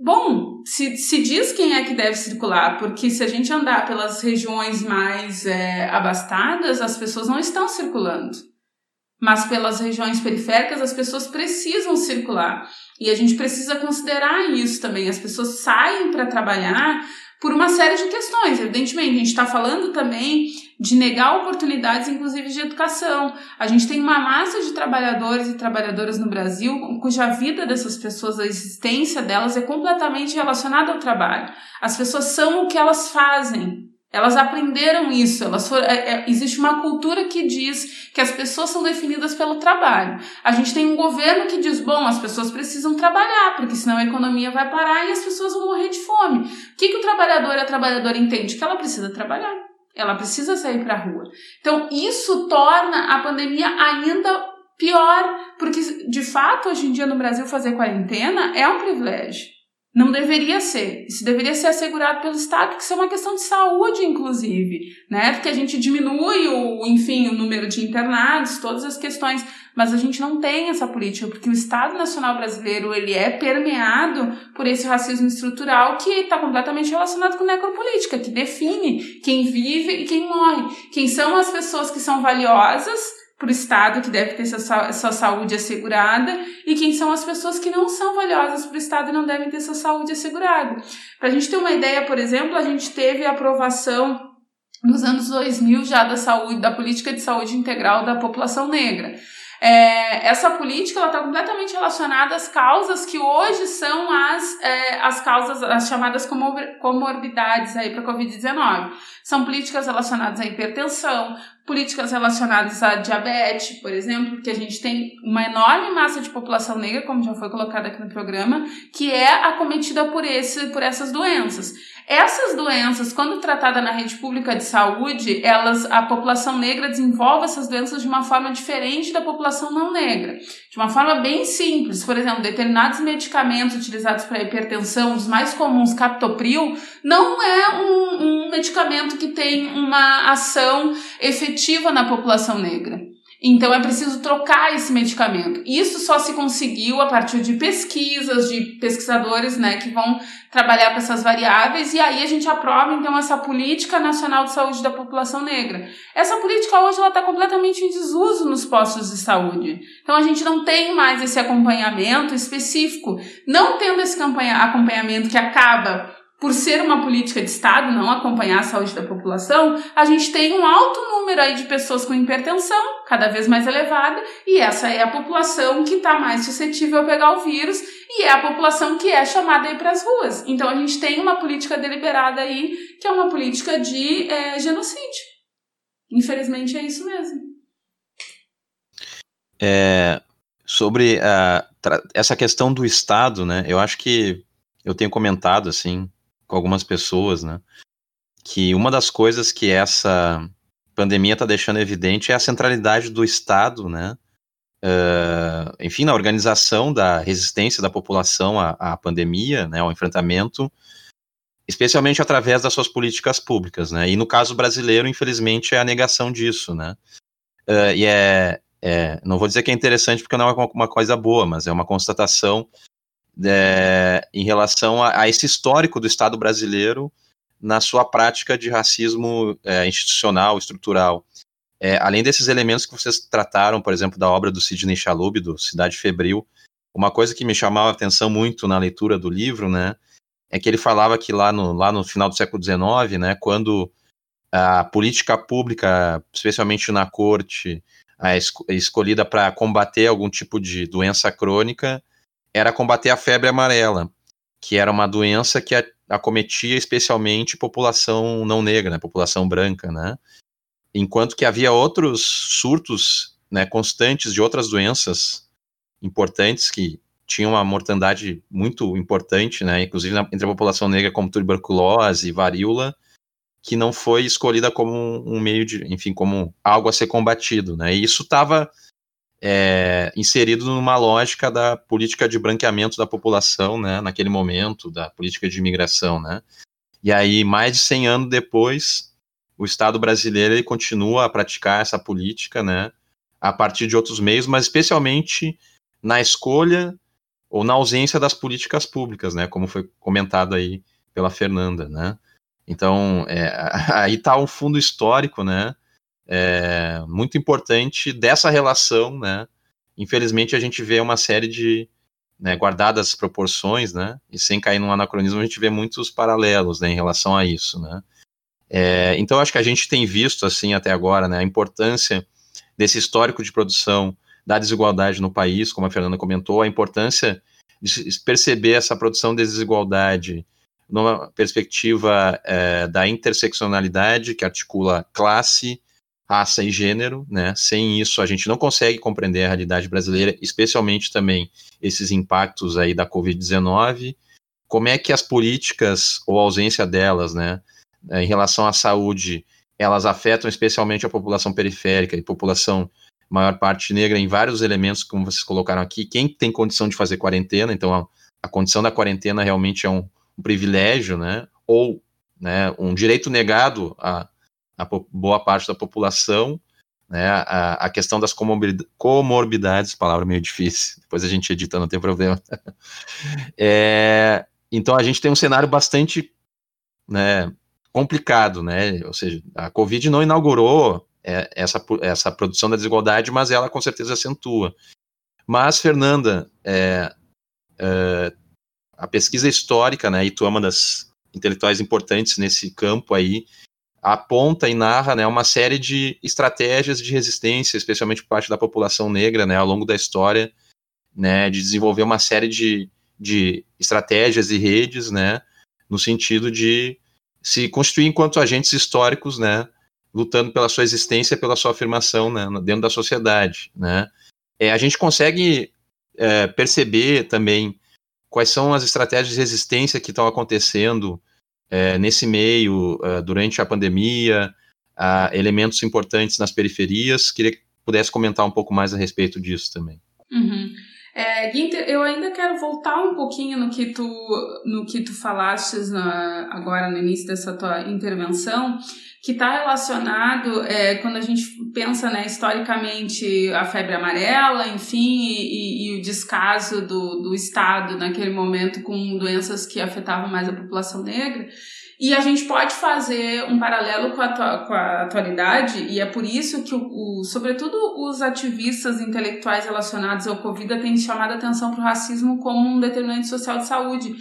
Speaker 4: Bom, se, se diz quem é que deve circular, porque se a gente andar pelas regiões mais é, abastadas, as pessoas não estão circulando. Mas pelas regiões periféricas, as pessoas precisam circular. E a gente precisa considerar isso também. As pessoas saem para trabalhar por uma série de questões. Evidentemente, a gente está falando também de negar oportunidades, inclusive de educação. A gente tem uma massa de trabalhadores e trabalhadoras no Brasil cuja vida dessas pessoas, a existência delas é completamente relacionada ao trabalho. As pessoas são o que elas fazem. Elas aprenderam isso. Elas foram, é, é, existe uma cultura que diz que as pessoas são definidas pelo trabalho. A gente tem um governo que diz: bom, as pessoas precisam trabalhar, porque senão a economia vai parar e as pessoas vão morrer de fome. O que, que o trabalhador e a trabalhadora entende? Que ela precisa trabalhar. Ela precisa sair para a rua. Então, isso torna a pandemia ainda pior, porque de fato, hoje em dia no Brasil, fazer quarentena é um privilégio. Não deveria ser. Isso deveria ser assegurado pelo Estado, porque isso é uma questão de saúde, inclusive, né? Porque a gente diminui o, enfim, o número de internados, todas as questões, mas a gente não tem essa política, porque o Estado Nacional Brasileiro, ele é permeado por esse racismo estrutural que está completamente relacionado com necropolítica, que define quem vive e quem morre, quem são as pessoas que são valiosas para o Estado, que deve ter sua, sua saúde assegurada, e quem são as pessoas que não são valiosas para o Estado e não devem ter sua saúde assegurada. Para a gente ter uma ideia, por exemplo, a gente teve a aprovação nos anos 2000 já da saúde, da política de saúde integral da população negra. É, essa política está completamente relacionada às causas que hoje são as, é, as causas, as chamadas comorbidades aí para a Covid-19. São políticas relacionadas à hipertensão, políticas relacionadas à diabetes, por exemplo, porque a gente tem uma enorme massa de população negra, como já foi colocado aqui no programa, que é acometida por, esse, por essas doenças. Essas doenças, quando tratada na rede pública de saúde, elas, a população negra desenvolve essas doenças de uma forma diferente da população não negra. De uma forma bem simples. Por exemplo, determinados medicamentos utilizados para hipertensão, os mais comuns, captopril, não é um, um medicamento que tem uma ação efetiva na população negra. Então é preciso trocar esse medicamento. Isso só se conseguiu a partir de pesquisas, de pesquisadores né, que vão trabalhar com essas variáveis, e aí a gente aprova então essa política nacional de saúde da população negra. Essa política hoje está completamente em desuso nos postos de saúde. Então a gente não tem mais esse acompanhamento específico. Não tendo esse acompanhamento que acaba por ser uma política de Estado, não acompanhar a saúde da população, a gente tem um alto número aí de pessoas com hipertensão, cada vez mais elevada, e essa é a população que está mais suscetível a pegar o vírus, e é a população que é chamada aí para as ruas. Então a gente tem uma política deliberada aí, que é uma política de é, genocídio. Infelizmente é isso mesmo.
Speaker 2: É, sobre uh, essa questão do Estado, né, eu acho que eu tenho comentado, assim, com algumas pessoas, né? Que uma das coisas que essa pandemia está deixando evidente é a centralidade do Estado, né? Uh, enfim, na organização da resistência da população à, à, pandemia, né, ao enfrentamento, especialmente através das suas políticas públicas, né? E no caso brasileiro, infelizmente, é a negação disso, né? uh, e é, é, não vou dizer que é interessante porque não é uma, uma coisa boa, mas é uma constatação é, em relação a, a, esse histórico do Estado brasileiro na sua prática de racismo é, institucional, estrutural. É, além desses elementos que vocês trataram, por exemplo, da obra do Sidney Chalub, do Cidade Febril, uma coisa que me chamava a atenção muito na leitura do livro, né, é que ele falava que lá no, lá no final do século XIX, né, quando a política pública, especialmente na corte, a escolhida para combater algum tipo de doença crônica, era combater a febre amarela, que era uma doença que acometia especialmente população não negra, né, população branca, né? Enquanto que havia outros surtos, né, constantes de outras doenças importantes que tinham uma mortandade muito importante, né, inclusive na, entre a população negra como tuberculose, varíola, que não foi escolhida como um meio de, enfim, como algo a ser combatido, né? E isso estava é, inserido numa lógica da política de branqueamento da população, né, naquele momento, da política de imigração, né. E aí, mais de 100 anos depois, o Estado brasileiro ele continua a praticar essa política, né, a partir de outros meios, mas especialmente na escolha ou na ausência das políticas públicas, né, como foi comentado aí pela Fernanda, né. Então, é, aí está um fundo histórico, né, é, muito importante dessa relação, né? Infelizmente a gente vê uma série de, né, guardadas as proporções, né? E sem cair num anacronismo, a gente vê muitos paralelos, né, em relação a isso, né? É, então acho que a gente tem visto assim até agora, né, a importância desse histórico de produção da desigualdade no país, como a Fernanda comentou, a importância de perceber essa produção de desigualdade numa perspectiva é, da interseccionalidade que articula classe, raça e gênero, né? Sem isso a gente não consegue compreender a realidade brasileira, especialmente também esses impactos aí da Covid-19. Como é que as políticas ou a ausência delas, né, em relação à saúde, elas afetam especialmente a população periférica e população maior parte negra em vários elementos, como vocês colocaram aqui. Quem tem condição de fazer quarentena, então a, a condição da quarentena realmente é um, um privilégio, né? Ou né, um direito negado a, a boa parte da população, né, a, a questão das comorbidades, palavra meio difícil, depois a gente edita, não tem problema. é, então a gente tem um cenário bastante né, complicado, né, ou seja, a Covid não inaugurou é, essa, essa produção da desigualdade, mas ela com certeza acentua. Mas, Fernanda, é, é, a pesquisa histórica, né, e tu é uma das intelectuais importantes nesse campo aí, aponta e narra né, uma série de estratégias de resistência, especialmente por parte da população negra, né, ao longo da história, né, de desenvolver uma série de, de estratégias e redes, né, no sentido de se constituir enquanto agentes históricos, né, lutando pela sua existência, pela sua afirmação né, dentro da sociedade, né. É, a gente consegue é, perceber também quais são as estratégias de resistência que estão acontecendo é, nesse meio, é, durante a pandemia, elementos importantes nas periferias. Queria que pudesse comentar um pouco mais a respeito disso também.
Speaker 4: Uhum. É, Guinter, eu ainda quero voltar um pouquinho no que tu, no que tu falaste na, agora no início dessa tua intervenção, que está relacionado, é, quando a gente pensa né, historicamente a febre amarela, enfim, e, e, e, o descaso do, do Estado naquele momento com doenças que afetavam mais a população negra. E a gente pode fazer um paralelo com a, com a atualidade, e é por isso que, o, o, sobretudo, os ativistas intelectuais relacionados ao Covid têm chamado a atenção para o racismo como um determinante social de saúde.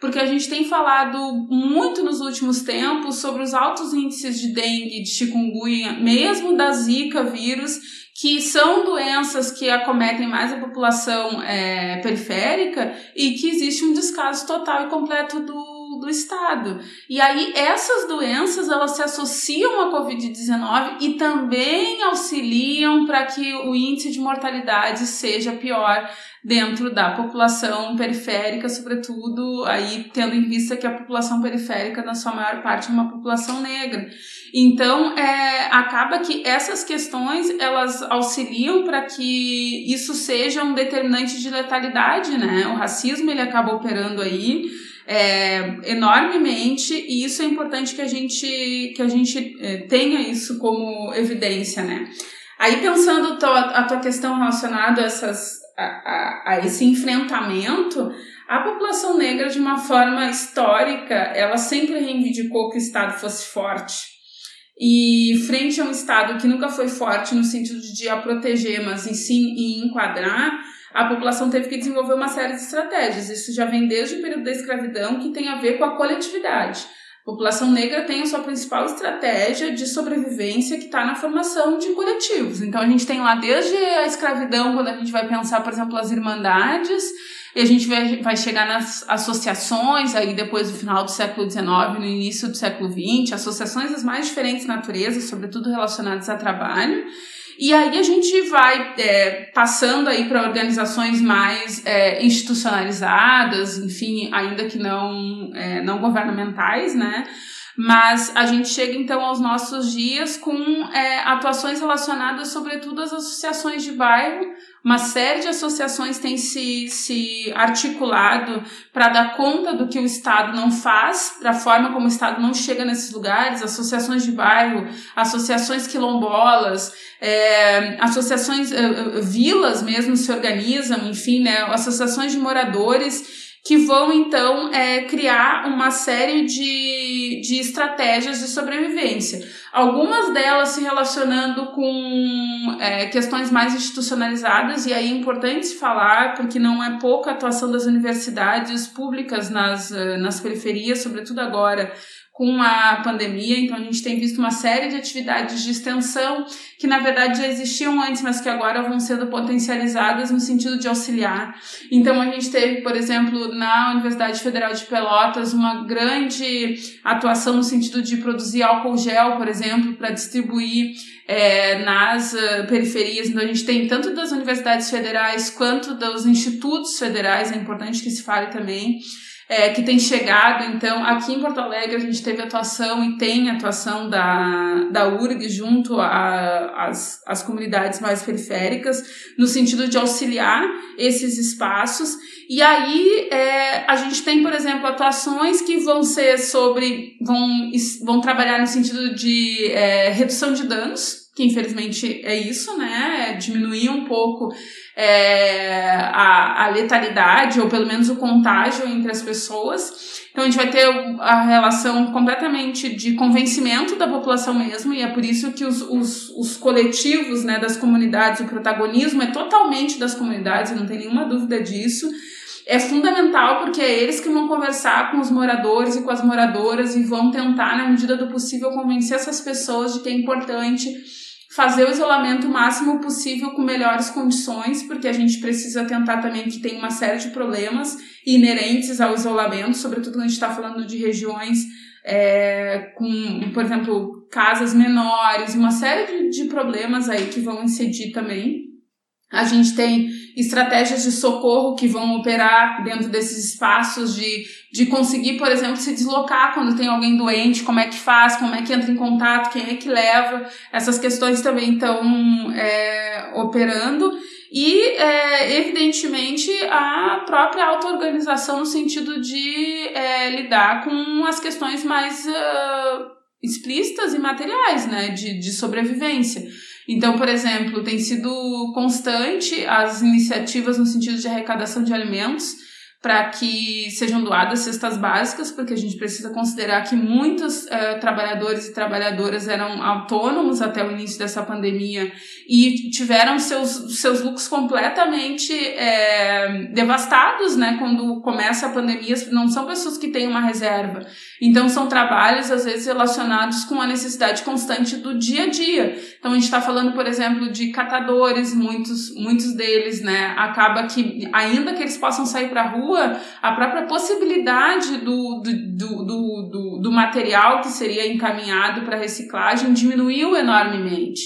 Speaker 4: Porque a gente tem falado muito nos últimos tempos sobre os altos índices de dengue, de chikungunya, mesmo da zika vírus, que são doenças que acometem mais a população é, periférica e que existe um descaso total e completo do do Estado. E aí essas doenças elas se associam à Covid-19 e também auxiliam para que o índice de mortalidade seja pior dentro da população periférica, sobretudo aí tendo em vista que a população periférica, na sua maior parte, é uma população negra. Então, é, acaba que essas questões elas auxiliam para que isso seja um determinante de letalidade, né? O racismo ele acaba operando aí é, enormemente e isso é importante que a gente que a gente é, tenha isso como evidência, né? Aí pensando a tua questão relacionada a, essas, a, a, a esse enfrentamento, a população negra, de uma forma histórica, ela sempre reivindicou que o Estado fosse forte. E frente a um Estado que nunca foi forte no sentido de a proteger, mas em sim em enquadrar, a população teve que desenvolver uma série de estratégias. Isso já vem desde o período da escravidão, que tem a ver com a coletividade. A população negra tem a sua principal estratégia de sobrevivência que está na formação de coletivos. Então a gente tem lá desde a escravidão, quando a gente vai pensar, por exemplo, as irmandades, e a gente vai, chegar nas associações, aí depois do final do século XIX, no início do século XX, associações das mais diferentes naturezas, sobretudo relacionadas a trabalho. E aí a gente vai é, passando aí para organizações mais é, institucionalizadas, enfim, ainda que não, é, não governamentais, né? Mas a gente chega então aos nossos dias com é, atuações relacionadas sobretudo às associações de bairro. Uma série de associações tem se, se articulado para dar conta do que o Estado não faz, da forma como o Estado não chega nesses lugares, associações de bairro, associações quilombolas, é, associações, é, vilas mesmo se organizam, enfim, né, associações de moradores que vão então é, criar uma série de, de estratégias de sobrevivência. Algumas delas se relacionando com é, questões mais institucionalizadas, e aí é importante falar, porque não é pouca a atuação das universidades públicas nas, eh, nas periferias, sobretudo agora com a pandemia, então a gente tem visto uma série de atividades de extensão que na verdade já existiam antes, mas que agora vão sendo potencializadas no sentido de auxiliar. Então a gente teve, por exemplo, na Universidade Federal de Pelotas uma grande atuação no sentido de produzir álcool gel, por exemplo, para distribuir é, nas uh, periferias. Então a gente tem tanto das universidades federais quanto dos institutos federais, é importante que se fale também é, que tem chegado. Então, aqui em Porto Alegre, a gente teve atuação e tem atuação da, da URG junto às as comunidades mais periféricas, no sentido de auxiliar esses espaços. E aí, é, a gente tem, por exemplo, atuações que vão ser sobre. vão, vão trabalhar no sentido de é, redução de danos, que infelizmente é isso, né? É diminuir um pouco é, a, a letalidade, ou pelo menos o contágio entre as pessoas. Então a gente vai ter a relação completamente de convencimento da população mesmo, e é por isso que os, os, os coletivos né, das comunidades, o protagonismo é totalmente das comunidades, não tem nenhuma dúvida disso. É fundamental porque é eles que vão conversar com os moradores e com as moradoras e vão tentar, na medida do possível, convencer essas pessoas de que é importante fazer o isolamento o máximo possível com melhores condições, porque a gente precisa tentar também que tem uma série de problemas inerentes ao isolamento, sobretudo quando a gente está falando de regiões é, com, por exemplo, casas menores, uma série de, de problemas aí que vão incidir também. A gente tem estratégias de socorro que vão operar dentro desses espaços de, de conseguir, por exemplo, se deslocar quando tem alguém doente, como é que faz, como é que entra em contato, quem é que leva. Essas questões também estão é, operando. E, é, evidentemente, a própria auto-organização no sentido de é, lidar com as questões mais uh, explícitas e materiais, né, de, de sobrevivência. Então, por exemplo, tem sido constante as iniciativas no sentido de arrecadação de alimentos para que sejam doadas cestas básicas, porque a gente precisa considerar que muitos uh, trabalhadores e trabalhadoras eram autônomos até o início dessa pandemia e tiveram seus, seus lucros completamente é, devastados, né? Quando começa a pandemia, não são pessoas que têm uma reserva. Então, são trabalhos, às vezes, relacionados com a necessidade constante do dia a dia. Então, a gente está falando, por exemplo, de catadores, muitos, muitos deles, né? Acaba que, ainda que eles possam sair para a rua, a própria possibilidade do, do, do, do, do material que seria encaminhado para reciclagem diminuiu enormemente.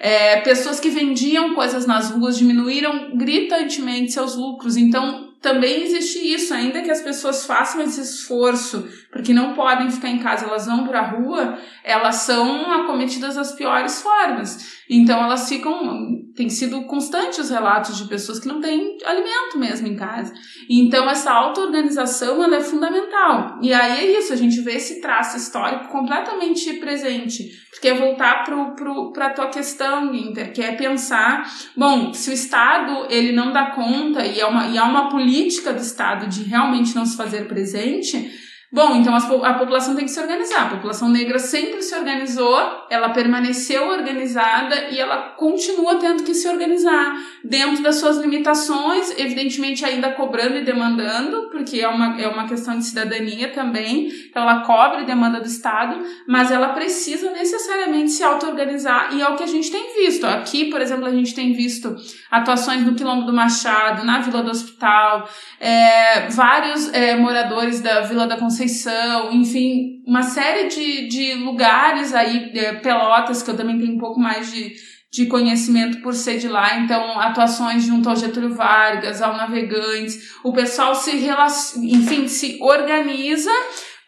Speaker 4: É, pessoas que vendiam coisas nas ruas diminuíram gritantemente seus lucros. Então, também existe isso, ainda que as pessoas façam esse esforço, porque não podem ficar em casa, elas vão para a rua, elas são acometidas das piores formas. Então elas ficam, tem sido constantes os relatos de pessoas que não têm alimento mesmo em casa. Então essa auto-organização ela é fundamental. E aí é isso, a gente vê esse traço histórico completamente presente. Porque é voltar para a tua questão, Inter, que é pensar, bom, se o Estado ele não dá conta e é uma, e há uma política do Estado de realmente não se fazer presente, Bom, então a população tem que se organizar. A população negra sempre se organizou, ela permaneceu organizada e ela continua tendo que se organizar dentro das suas limitações, evidentemente ainda cobrando e demandando, porque é uma, é uma questão de cidadania também. Então ela cobra e demanda do Estado, mas ela precisa necessariamente se auto-organizar e é o que a gente tem visto. Aqui, por exemplo, a gente tem visto atuações no Quilombo do Machado, na Vila do Hospital, é, vários é, moradores da Vila da Conceição Conceição, enfim, uma série de, de lugares aí, é, Pelotas, que eu também tenho um pouco mais de, de conhecimento por ser de lá, então atuações junto ao Getúlio Vargas, ao Navegantes, o pessoal se relaciona, enfim, se organiza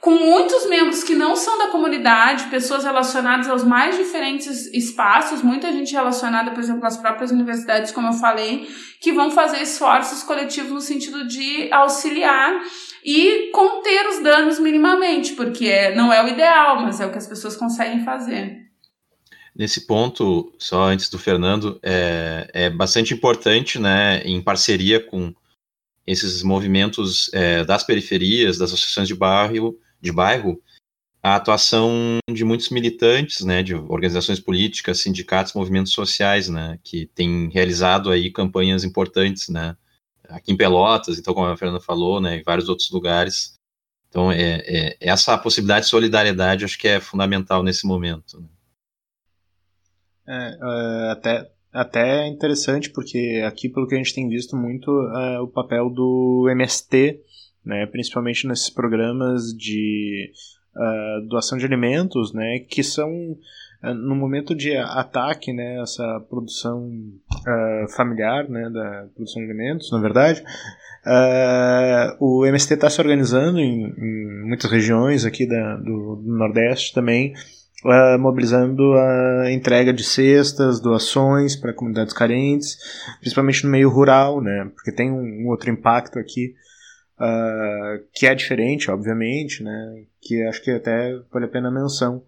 Speaker 4: com muitos membros que não são da comunidade, pessoas relacionadas aos mais diferentes espaços, muita gente relacionada, por exemplo, às próprias universidades, como eu falei, que vão fazer esforços coletivos no sentido de auxiliar e conter os danos minimamente, porque é, não é o ideal, mas é o que as pessoas conseguem fazer.
Speaker 2: Nesse ponto, só antes do Fernando, é, é bastante importante, né, em parceria com esses movimentos é, das periferias, das associações de bairro, de bairro, a atuação de muitos militantes, né, de organizações políticas, sindicatos, movimentos sociais, né, que têm realizado aí campanhas importantes, né, aqui em Pelotas, então, como a Fernanda falou, né, em vários outros lugares. Então, é, é, essa possibilidade de solidariedade acho que é fundamental nesse momento. Né?
Speaker 3: É, é, até, até interessante, porque aqui, pelo que a gente tem visto muito, é o papel do MST, né, principalmente nesses programas de uh, doação de alimentos, né, que são é, no momento de ataque, né, essa produção uh, familiar, né, da produção de alimentos, na verdade, uh, o MST está se organizando em, em, muitas regiões aqui da, do, do Nordeste também, uh, mobilizando a entrega de cestas, doações para comunidades carentes, principalmente no meio rural, né, porque tem um, um outro impacto aqui que é diferente, obviamente, né, que acho que até vale a pena a menção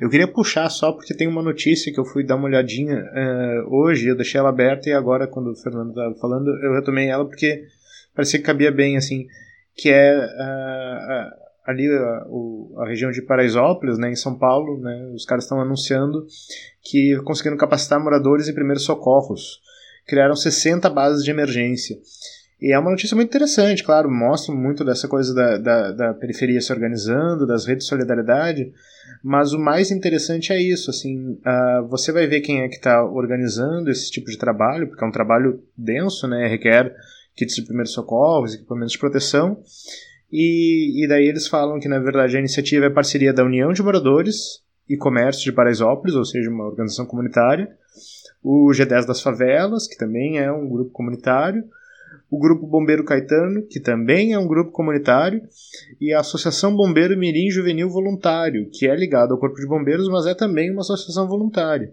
Speaker 3: eu queria puxar só porque tem uma notícia que eu fui dar uma olhadinha uh, hoje, eu deixei ela aberta e agora, quando o Fernando estava falando, eu retomei ela porque parecia que cabia bem, assim, que é uh, ali a, o, a, região de Paraisópolis, né, em São Paulo, né, os caras estão anunciando que conseguiram capacitar moradores em primeiros socorros. Criaram 60 bases de emergência. E é uma notícia muito interessante, claro, mostra muito dessa coisa da, da, da periferia se organizando, das redes de solidariedade, mas o mais interessante é isso, assim, uh, você vai ver quem é que está organizando esse tipo de trabalho, porque é um trabalho denso, né, requer kits de primeiros socorros, equipamentos de proteção, e, e daí eles falam que, na verdade, a iniciativa é parceria da União de Moradores e Comércio de Paraisópolis, ou seja, uma organização comunitária, o G10 das Favelas, que também é um grupo comunitário, o Grupo Bombeiro Caetano, que também é um grupo comunitário, e a Associação Bombeiro Mirim Juvenil Voluntário, que é ligado ao Corpo de Bombeiros, mas é também uma associação voluntária.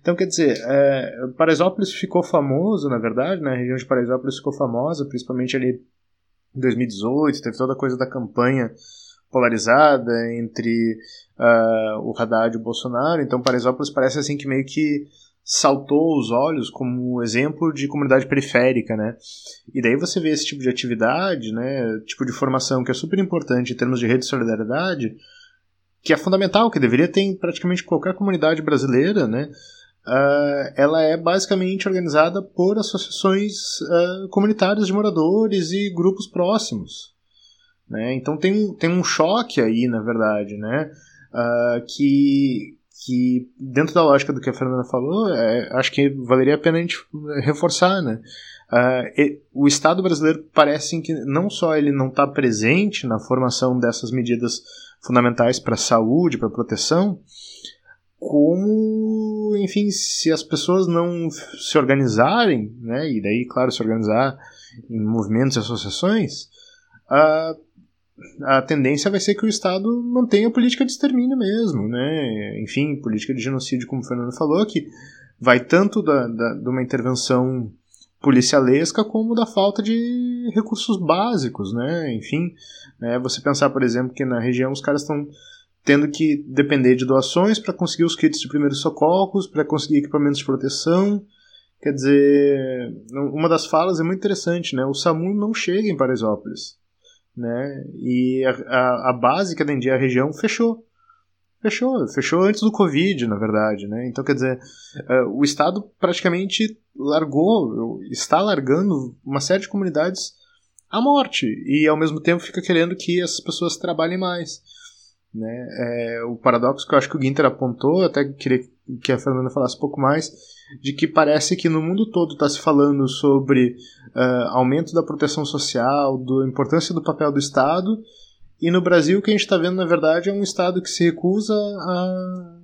Speaker 3: Então, quer dizer, é, Paraisópolis ficou famoso, na verdade, né? a região de Paraisópolis ficou famosa, principalmente ali em 2018, teve toda a coisa da campanha polarizada entre uh, o Haddad e o Bolsonaro, então Paraisópolis parece assim que meio que saltou os olhos como exemplo de comunidade periférica, né? E daí você vê esse tipo de atividade, né, tipo de formação que é super importante em termos de rede de solidariedade, que é fundamental, que deveria ter em praticamente qualquer comunidade brasileira, né? Uh, ela é basicamente organizada por associações uh, comunitárias de moradores e grupos próximos. Né? Então tem, tem um choque aí, na verdade, né? Uh, que, que dentro da lógica do que a Fernanda falou, é, acho que valeria a pena a gente reforçar, né? Uh, o Estado brasileiro parece que não só ele não está presente na formação dessas medidas fundamentais para a saúde, para a proteção, como, enfim, se as pessoas não se organizarem, né, e daí, claro, se organizar em movimentos e associações, a, a tendência vai ser que o Estado mantenha a política de extermínio mesmo, né? Enfim, política de genocídio, como o Fernando falou, que vai tanto da, da, de uma intervenção policialesca como da falta de recursos básicos, né? Enfim, né? você pensar, por exemplo, que na região os caras estão tendo que depender de doações para conseguir os kits de primeiros socorros, para conseguir equipamentos de proteção. Quer dizer, uma das falas é muito interessante, né? O SAMU não chega em Paraisópolis, né? E a, a, a base que atendia a região fechou. Fechou, fechou antes do Covid, na verdade, né? Então, quer dizer, uh, o Estado praticamente largou, está largando uma série de comunidades à morte e, ao mesmo tempo, fica querendo que essas pessoas trabalhem mais. Né? É, o paradoxo que eu acho que o Ginter apontou, até queria que a Fernanda falasse um pouco mais, de que parece que no mundo todo está se falando sobre uh, aumento da proteção social, da importância do papel do Estado, e no Brasil, o que a gente está vendo, na verdade, é um Estado que se recusa a,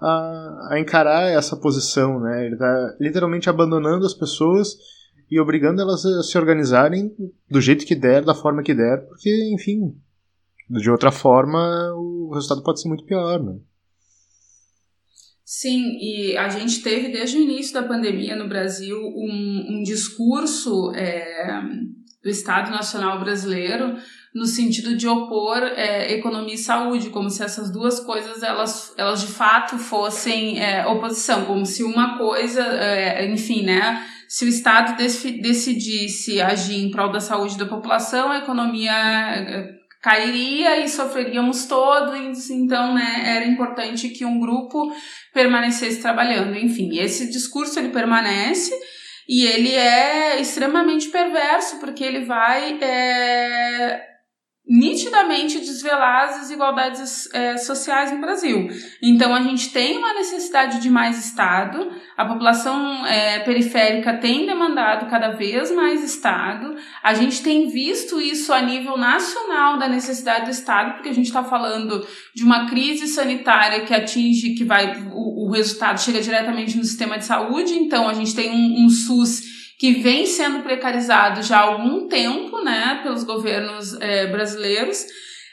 Speaker 3: a, a encarar essa posição. Né? Ele está literalmente abandonando as pessoas e obrigando elas a se organizarem do jeito que der, da forma que der, porque, enfim, de outra forma o resultado pode ser muito pior. Né?
Speaker 4: Sim, e a gente teve desde o início da pandemia no Brasil um, um discurso é, do Estado Nacional Brasileiro no sentido de opor é, economia e saúde, como se essas duas coisas elas, elas de fato fossem é, oposição, como se uma coisa, é, enfim, né? Se o Estado decidisse agir em prol da saúde da população, a economia é, cairia e sofreríamos todos, então, né, era importante que um grupo permanecesse trabalhando. Enfim, esse discurso ele permanece e ele é extremamente perverso, porque ele vai é, nitidamente desvelar as desigualdades é, sociais no Brasil. Então, a gente tem uma necessidade de mais Estado, a população é, periférica tem demandado cada vez mais Estado, a gente tem visto isso a nível nacional da necessidade do Estado, porque a gente está falando de uma crise sanitária que atinge, que vai, o, o resultado chega diretamente no sistema de saúde, então a gente tem um, um SUS que vem sendo precarizado já há algum tempo, né, pelos governos é, brasileiros.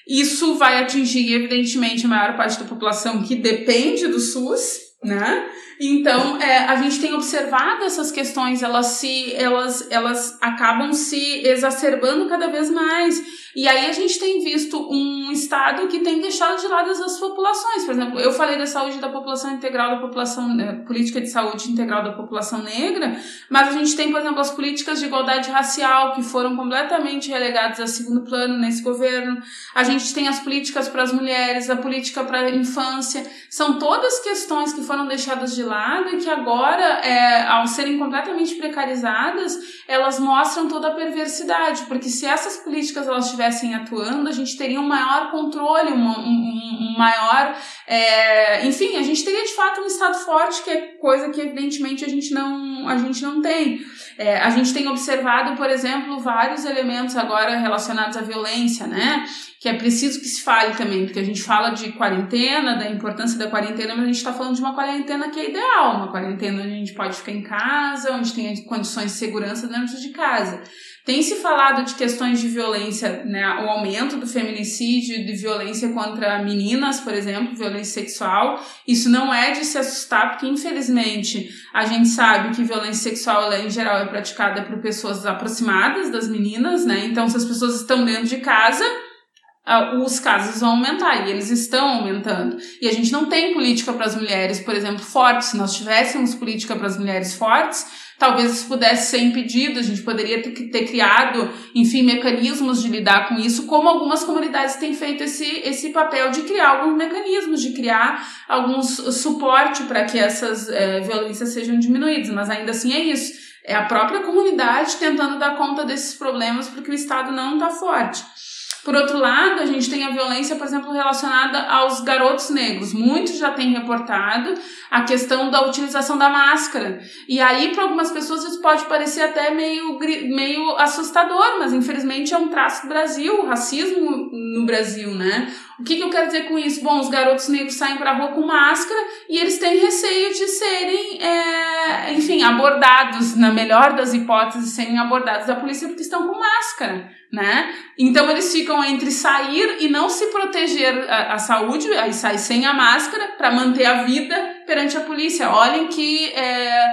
Speaker 4: Isso vai atingir, evidentemente, a maior parte da população que depende do SUS, né? Então, é, a gente tem observado essas questões, elas se, elas, elas acabam se exacerbando cada vez mais. E aí a gente tem visto um Estado que tem deixado de lado as populações. Por exemplo, eu falei da saúde da população integral, da população, né, política de saúde integral da população negra, mas a gente tem, por exemplo, as políticas de igualdade racial que foram completamente relegadas a segundo plano nesse governo. A gente tem as políticas para as mulheres, a política para a infância. São todas questões que foram deixadas de lado e que agora, é, ao serem completamente precarizadas, elas mostram toda a perversidade, porque se essas políticas elas tivessem estivessem atuando, a gente teria um maior controle, um, um, um maior. É, enfim, a gente teria de fato um Estado forte, que é coisa que evidentemente a gente não, a gente não tem. É, a gente tem observado, por exemplo, vários elementos agora relacionados à violência, né? Que é preciso que se fale também, porque a gente fala de quarentena, da importância da quarentena, mas a gente está falando de uma quarentena que é ideal, uma quarentena onde a gente pode ficar em casa, onde tem condições de segurança dentro de casa. Tem se falado de questões de violência, né, o aumento do feminicídio, de violência contra meninas, por exemplo, violência sexual. Isso não é de se assustar, porque infelizmente a gente sabe que violência sexual, ela, em geral, é praticada por pessoas aproximadas das meninas, né? Então, se as pessoas estão dentro de casa, os casos vão aumentar e eles estão aumentando. E a gente não tem política para as mulheres, por exemplo, forte. Se nós tivéssemos política para as mulheres fortes, talvez isso pudesse ser impedido, a gente poderia ter, ter criado, enfim, mecanismos de lidar com isso, como algumas comunidades têm feito esse, esse papel de criar alguns mecanismos, de criar alguns suporte para que essas é, violências sejam diminuídas, mas ainda assim é isso. É a própria comunidade tentando dar conta desses problemas porque o Estado não está forte. Por outro lado, a gente tem a violência, por exemplo, relacionada aos garotos negros. Muitos já têm reportado a questão da utilização da máscara. E aí, para algumas pessoas, isso pode parecer até meio, meio assustador, mas infelizmente é um traço do Brasil, o racismo no Brasil, né? O que, que eu quero dizer com isso? Bom, os garotos negros saem para rua com máscara e eles têm receio de serem, é, enfim, abordados, na melhor das hipóteses, serem abordados da polícia porque estão com máscara, né? Então eles ficam entre sair e não se proteger a, a saúde, aí sai sem a máscara para manter a vida perante a polícia. Olhem que é,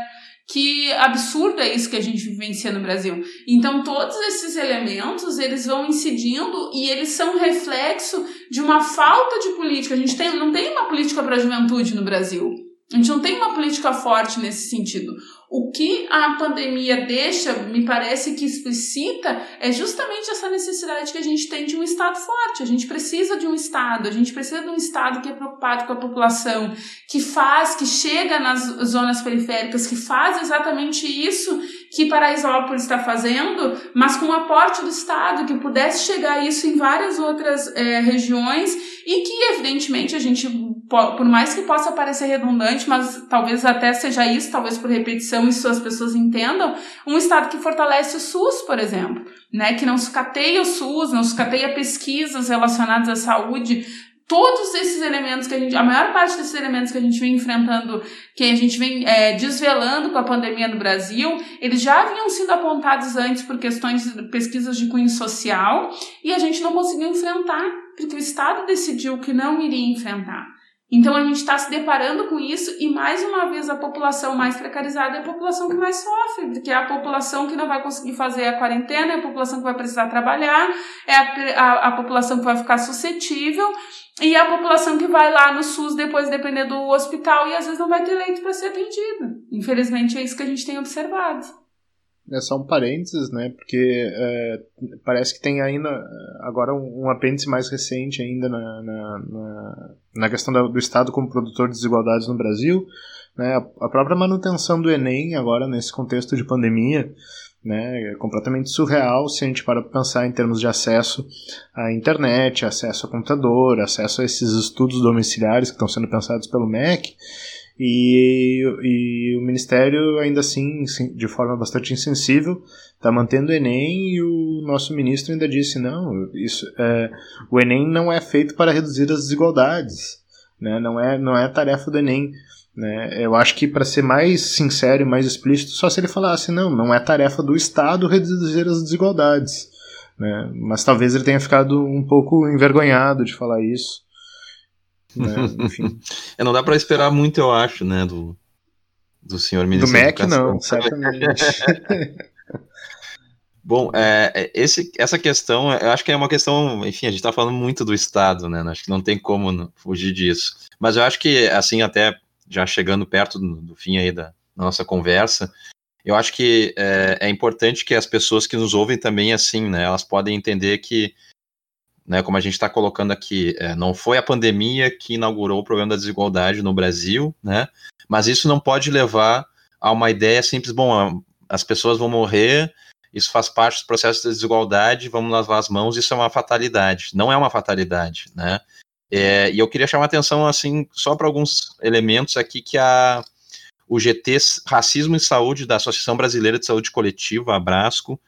Speaker 4: que absurdo é isso que a gente vivencia no Brasil. Então todos esses elementos eles vão incidindo e eles são reflexo de uma falta de política. A gente tem, não tem uma política para a juventude no Brasil. A gente não tem uma política forte nesse sentido. O que a pandemia deixa, me parece que explicita, é justamente essa necessidade que a gente tem de um Estado forte. A gente precisa de um Estado, a gente precisa de um Estado que é preocupado com a população, que faz, que chega nas zonas periféricas, que faz exatamente isso que Paraisópolis está fazendo, mas com o aporte do Estado, que pudesse chegar isso em várias outras é, regiões e que, evidentemente, a gente, por mais que possa parecer redundante, mas talvez até seja isso, talvez por repetição isso as pessoas entendam, um Estado que fortalece o SUS, por exemplo, né, que não sucateia o SUS, não sucateia pesquisas relacionadas à saúde, todos esses elementos que a gente, a maior parte desses elementos que a gente vem enfrentando, que a gente vem é, desvelando com a pandemia no Brasil, eles já haviam sido apontados antes por questões de pesquisas de cunho social e a gente não conseguiu enfrentar, porque o Estado decidiu que não iria enfrentar. Então a gente está se deparando com isso e mais uma vez a população mais precarizada é a população que mais sofre, porque é a população que não vai conseguir fazer a quarentena, é a população que vai precisar trabalhar, é a, a, a população que vai ficar suscetível e a população que vai lá no SUS depois depender do hospital e às vezes não vai ter leito para ser atendida. Infelizmente é isso que a gente tem observado.
Speaker 3: É só um parênteses, né? Porque é, parece que tem ainda agora um, um apêndice mais recente ainda na, na, na, na questão do Estado como produtor de desigualdades no Brasil. Né? A própria manutenção do Enem agora nesse contexto de pandemia né, é completamente surreal se a gente para pensar em termos de acesso à internet, acesso a computador, acesso a esses estudos domiciliares que estão sendo pensados pelo MEC. E, e o Ministério, ainda assim, de forma bastante insensível, está mantendo o Enem e o nosso ministro ainda disse: não, isso, é, o Enem não é feito para reduzir as desigualdades, né, não, é, não é tarefa do Enem. Né? Eu acho que, para ser mais sincero e mais explícito, só se ele falasse: não, não é tarefa do Estado reduzir as desigualdades. Né? Mas talvez ele tenha ficado um pouco envergonhado de falar isso. Né?
Speaker 2: Enfim. é, não dá para esperar muito, eu acho, né, do, do senhor ministro.
Speaker 3: Do MEC, não, certamente.
Speaker 2: Bom, é, é, esse, essa questão, eu acho que é uma questão, enfim, a gente está falando muito do Estado, né? Acho que não tem como fugir disso. Mas eu acho que, assim, até já chegando perto do, do fim aí da, da, nossa conversa, eu acho que é, é, importante que as pessoas que nos ouvem também, assim, né? Elas podem entender que né, como a gente está colocando aqui, é, não foi a pandemia que inaugurou o problema da desigualdade no Brasil, né, mas isso não pode levar a uma ideia simples, bom, as pessoas vão morrer, isso faz parte do processo da desigualdade, vamos lavar as mãos, isso é uma fatalidade. Não é uma fatalidade, né? É, e eu queria chamar atenção, assim, só para alguns elementos aqui que a, o GT Racismo e Saúde da Associação Brasileira de Saúde Coletiva, a Brasco,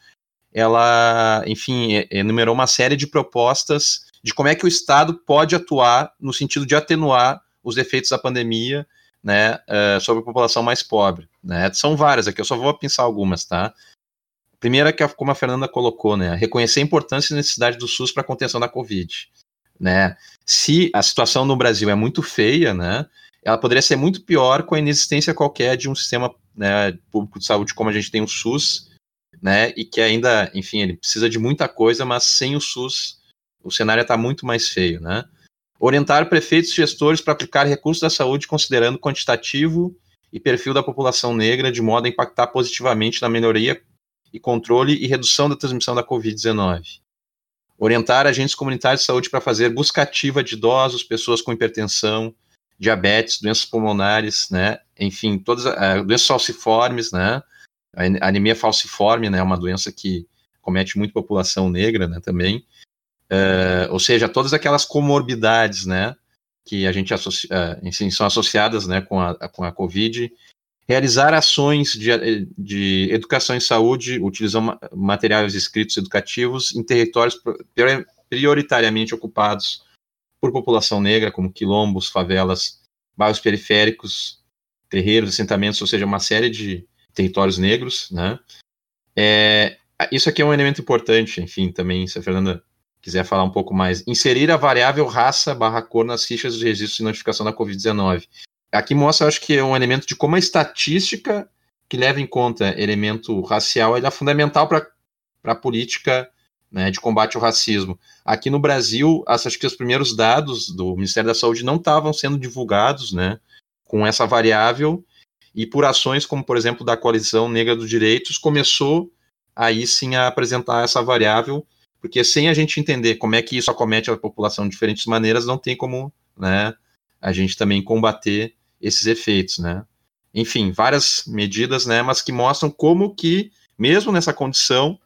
Speaker 2: ela, enfim, enumerou uma série de propostas de como é que o Estado pode atuar no sentido de atenuar os efeitos da pandemia, né, uh, sobre a população mais pobre, né? São várias aqui, eu só vou pensar algumas, tá? Primeira que, como a Fernanda colocou, né, reconhecer a importância e necessidade do SUS para a contenção da Covid, né? Se a situação no Brasil é muito feia, né, ela poderia ser muito pior com a inexistência qualquer de um sistema né, público de saúde como a gente tem o SUS, né? E que ainda, enfim, ele precisa de muita coisa, mas sem o SUS o cenário está muito mais feio, né? Orientar prefeitos e gestores para aplicar recursos da saúde considerando quantitativo e perfil da população negra de modo a impactar positivamente na melhoria e controle e redução da transmissão da Covid-19. Orientar agentes comunitários de saúde para fazer busca ativa de idosos, pessoas com hipertensão, diabetes, doenças pulmonares, né? Enfim, todas uh, doenças falciformes, né? A anemia falciforme, né, é uma doença que comete muito população negra, né, também. uh, ou seja, todas aquelas comorbidades, né, que a gente associa, uh, enfim, são associadas, né, com a, com a COVID, realizar ações de, de educação em saúde, utilizando materiais escritos educativos em territórios prioritariamente ocupados por população negra, como quilombos, favelas, bairros periféricos, terreiros, assentamentos, ou seja, uma série de territórios negros, né? É, isso aqui é um elemento importante, enfim, também, se a Fernanda quiser falar um pouco mais. Inserir a variável raça barra cor nas fichas de registro de notificação da Covid-19. Aqui mostra, acho que é um elemento de como a estatística que leva em conta elemento racial é fundamental para a política né, de combate ao racismo. Aqui no Brasil, acho que os primeiros dados do Ministério da Saúde não estavam sendo divulgados né, com essa variável, e por ações como, por exemplo, da Coalizão Negra dos Direitos, começou aí sim a apresentar essa variável, porque sem a gente entender como é que isso acomete a população de diferentes maneiras, não tem como né, a gente também combater esses efeitos, né? Enfim, várias medidas, né, mas que mostram como que, mesmo nessa condição,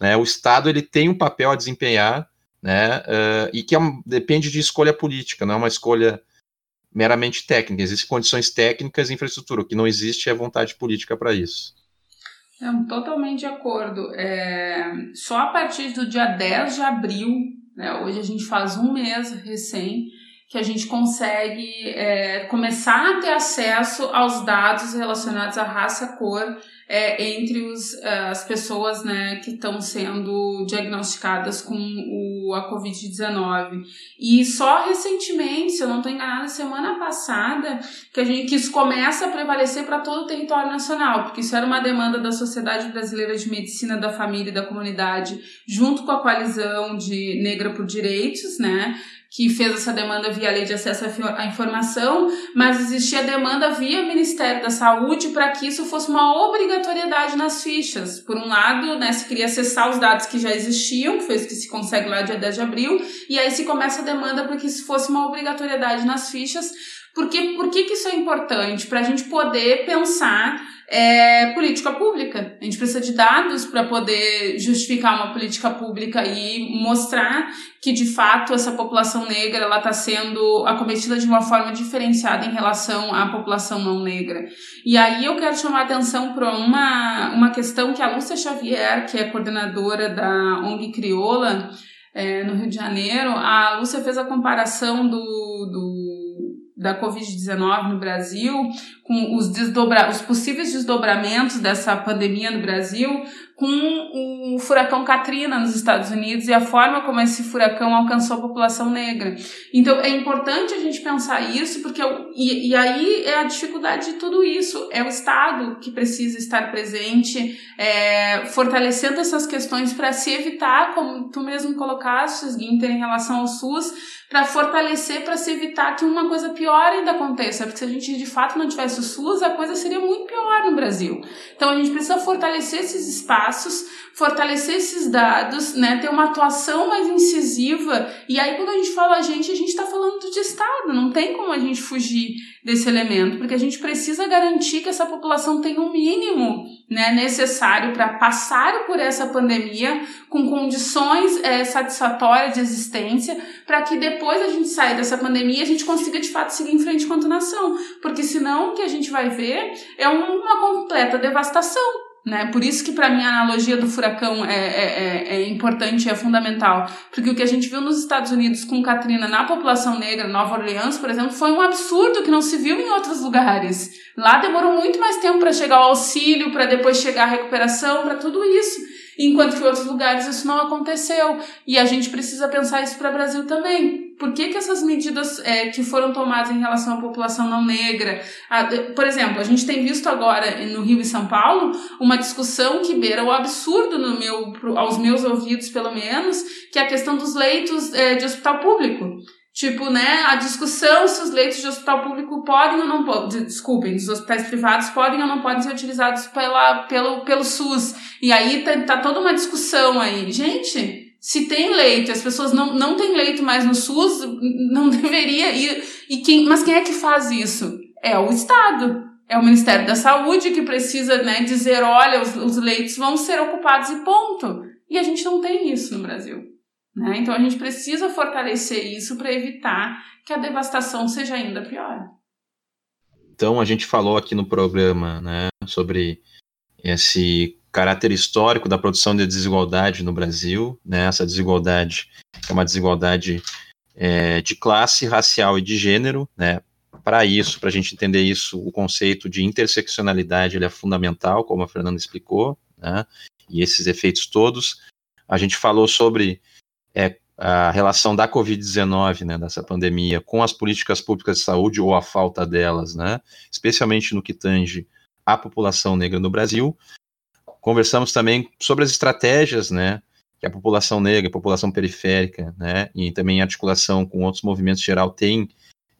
Speaker 2: né, o Estado ele tem um papel a desempenhar, né, uh, e que é um, depende de escolha política, não é uma escolha meramente técnica. Existem condições técnicas e infraestrutura. O que não existe é vontade política para isso.
Speaker 4: É, totalmente de acordo. É, só a partir do dia 10 de abril, né, hoje a gente faz um mês recém, que a gente consegue é, começar a ter acesso aos dados relacionados à raça, cor, é, entre os, as pessoas né, que estão sendo diagnosticadas com o, a Covid-19. E só recentemente, se eu não estou enganada, semana passada, que, a gente, que isso começa a prevalecer para todo o território nacional, porque isso era uma demanda da Sociedade Brasileira de Medicina da Família e da Comunidade, junto com a coalizão de Negra por Direitos, né? Que fez essa demanda via lei de acesso à informação, mas existia demanda via Ministério da Saúde para que isso fosse uma obrigatoriedade nas fichas. Por um lado, né, se queria acessar os dados que já existiam, que foi isso que se consegue lá dia 10 de abril, e aí se começa a demanda para que isso fosse uma obrigatoriedade nas fichas. Porque, por que, que isso é importante? Para a gente poder pensar é política pública. A gente precisa de dados para poder justificar uma política pública e mostrar que de fato essa população negra ela está sendo acometida de uma forma diferenciada em relação à população não negra. E aí eu quero chamar a atenção para uma, uma questão que a Lúcia Xavier, que é coordenadora da ONG Crioula é, no Rio de Janeiro, a Lúcia fez a comparação do, do da Covid-19 no Brasil, com os, desdobra os possíveis desdobramentos dessa pandemia no Brasil, com o furacão Katrina nos Estados Unidos e a forma como esse furacão alcançou a população negra. Então é importante a gente pensar isso, porque e, e aí é a dificuldade de tudo isso. É o Estado que precisa estar presente, é, fortalecendo essas questões para se evitar, como tu mesmo colocaste, Guinter, em relação ao SUS, para fortalecer, para se evitar que uma coisa pior ainda aconteça, porque se a gente de fato não tivesse o SUS, a coisa seria muito pior no Brasil. Então a gente precisa fortalecer esses espaços, fortalecer esses dados, né, ter uma atuação mais incisiva. E aí quando a gente fala a gente, a gente está falando de Estado, não tem como a gente fugir desse elemento, porque a gente precisa garantir que essa população tenha um mínimo né, necessário para passar por essa pandemia com condições é, satisfatórias de existência, para que depois a gente sair dessa pandemia a gente consiga de fato seguir em frente quanto nação, porque senão o que a gente vai ver é uma completa devastação né? Por isso que para mim a analogia do furacão é, é, é, é importante, é fundamental. Porque o que a gente viu nos Estados Unidos com Katrina na população negra, Nova Orleans, por exemplo, foi um absurdo que não se viu em outros lugares. Lá demorou muito mais tempo para chegar o auxílio, para depois chegar a recuperação, para tudo isso enquanto que em outros lugares isso não aconteceu. E a gente precisa pensar isso para o Brasil também. Por que, que essas medidas é, que foram tomadas em relação à população não negra? A, por exemplo, a gente tem visto agora no Rio e São Paulo uma discussão que beira o absurdo no meu, aos meus ouvidos, pelo menos, que é a questão dos leitos é, de hospital público. Tipo, né, a discussão se os leitos de hospital público podem ou não podem, desculpem, os hospitais privados podem ou não podem ser utilizados pela, pelo, pelo SUS. E aí tá, tá toda uma discussão aí. Gente, se tem leito, as pessoas não, não têm leito mais no SUS, não deveria ir. E quem, mas quem é que faz isso? É o Estado. É o Ministério da Saúde que precisa né, dizer, olha, os, os leitos vão ser ocupados e ponto. E a gente não tem isso no Brasil. Né? Então a gente precisa fortalecer isso para evitar que a devastação seja ainda pior.
Speaker 2: Então a gente falou aqui no programa né, sobre esse caráter histórico da produção de desigualdade no Brasil, né, essa desigualdade é uma desigualdade é, de classe, racial e de gênero, né, para isso, para a gente entender isso, o conceito de interseccionalidade ele é fundamental, como a Fernanda explicou, né, e esses efeitos todos. A gente falou sobre é, a relação da Covid-19, né, dessa pandemia, com as políticas públicas de saúde ou a falta delas, né, especialmente no que tange a população negra no Brasil. Conversamos também sobre as estratégias, né, que a população negra, a população periférica, né, e também em articulação com outros movimentos geral tem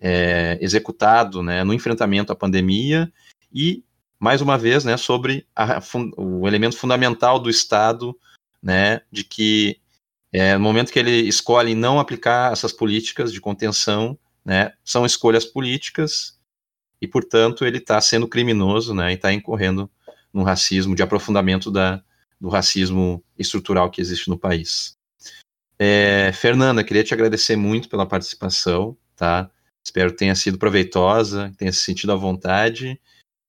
Speaker 2: é, executado, né, no enfrentamento à pandemia. E mais uma vez, né, sobre a, o elemento fundamental do Estado, né, de que é, no momento que ele escolhe não aplicar essas políticas de contenção, né, são escolhas políticas e, portanto, ele está sendo criminoso, né, e está incorrendo no racismo, de aprofundamento da, do racismo estrutural que existe no país. É, Fernanda, queria te agradecer muito pela participação, tá? Espero que tenha sido proveitosa, tenha se sentido à vontade.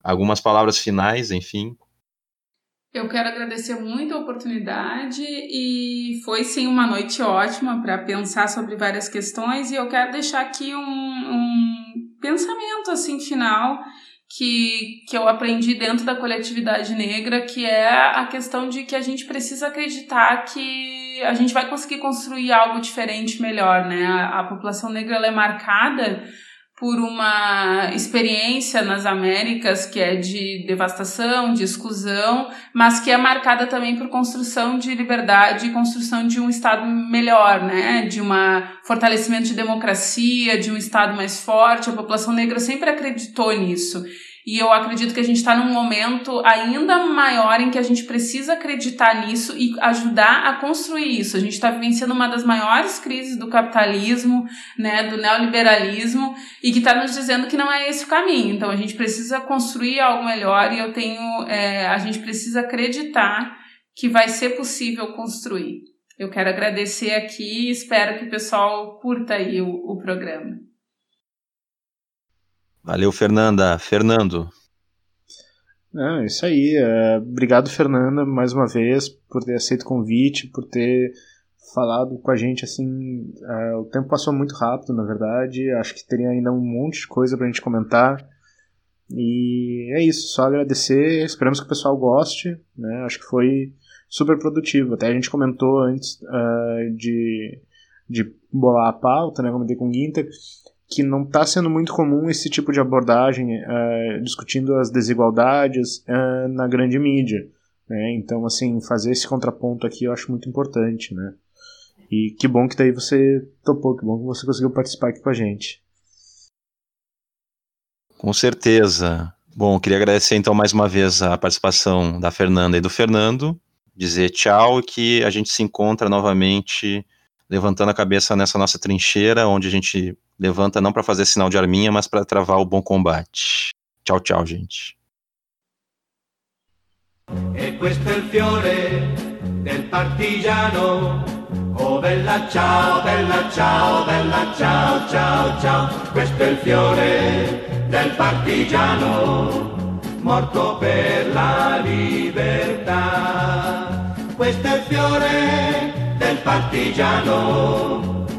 Speaker 2: Algumas palavras finais, enfim.
Speaker 4: Eu quero agradecer muito a oportunidade e foi sim uma noite ótima para pensar sobre várias questões e eu quero deixar aqui um, um pensamento assim final que, que eu aprendi dentro da coletividade negra, que é a questão de que a gente precisa acreditar que a gente vai conseguir construir algo diferente, melhor, né? A, a população negra é marcada por uma experiência nas Américas que é de devastação, de exclusão, mas que é marcada também por construção de liberdade e construção de um Estado melhor, né? De um fortalecimento de democracia, de um Estado mais forte. A população negra sempre acreditou nisso. E eu acredito que a gente está num momento ainda maior em que a gente precisa acreditar nisso e ajudar a construir isso. A gente está vivenciando uma das maiores crises do capitalismo, né, do neoliberalismo, e que está nos dizendo que não é esse o caminho. Então a gente precisa construir algo melhor e eu tenho, é, a gente precisa acreditar que vai ser possível construir. Eu quero agradecer aqui e espero que o pessoal curta aí o, o programa.
Speaker 2: Valeu, Fernanda. Fernando.
Speaker 3: É, isso aí. É, obrigado, Fernanda, mais uma vez, por ter aceito o convite, por ter falado com a gente assim. É, o tempo passou muito rápido, na verdade. Acho que teria ainda um monte de coisa pra gente comentar. E é isso, só agradecer. Esperamos que o pessoal goste. Né? Acho que foi super produtivo. Até a gente comentou antes uh, de, de bolar a pauta, né? Comentei com o Guinter que não está sendo muito comum esse tipo de abordagem uh, discutindo as desigualdades uh, na grande mídia. Né? Então, assim, fazer esse contraponto aqui eu acho muito importante, né? E que bom que daí você topou, que bom que você conseguiu participar aqui com a gente.
Speaker 2: Com certeza. Bom, queria agradecer então mais uma vez a participação da Fernanda e do Fernando, dizer tchau e que a gente se encontra novamente levantando a cabeça nessa nossa trincheira, onde a gente levanta não para fazer sinal de arminha, mas para travar o bom combate. Tchau, tchau, gente.
Speaker 1: E questo è il fiore del partigiano. Oh bella ciao, bella ciao, bella ciao, ciao, ciao. Questo è il fiore del partigiano, morto per la libertà. Questo è il fiore del partigiano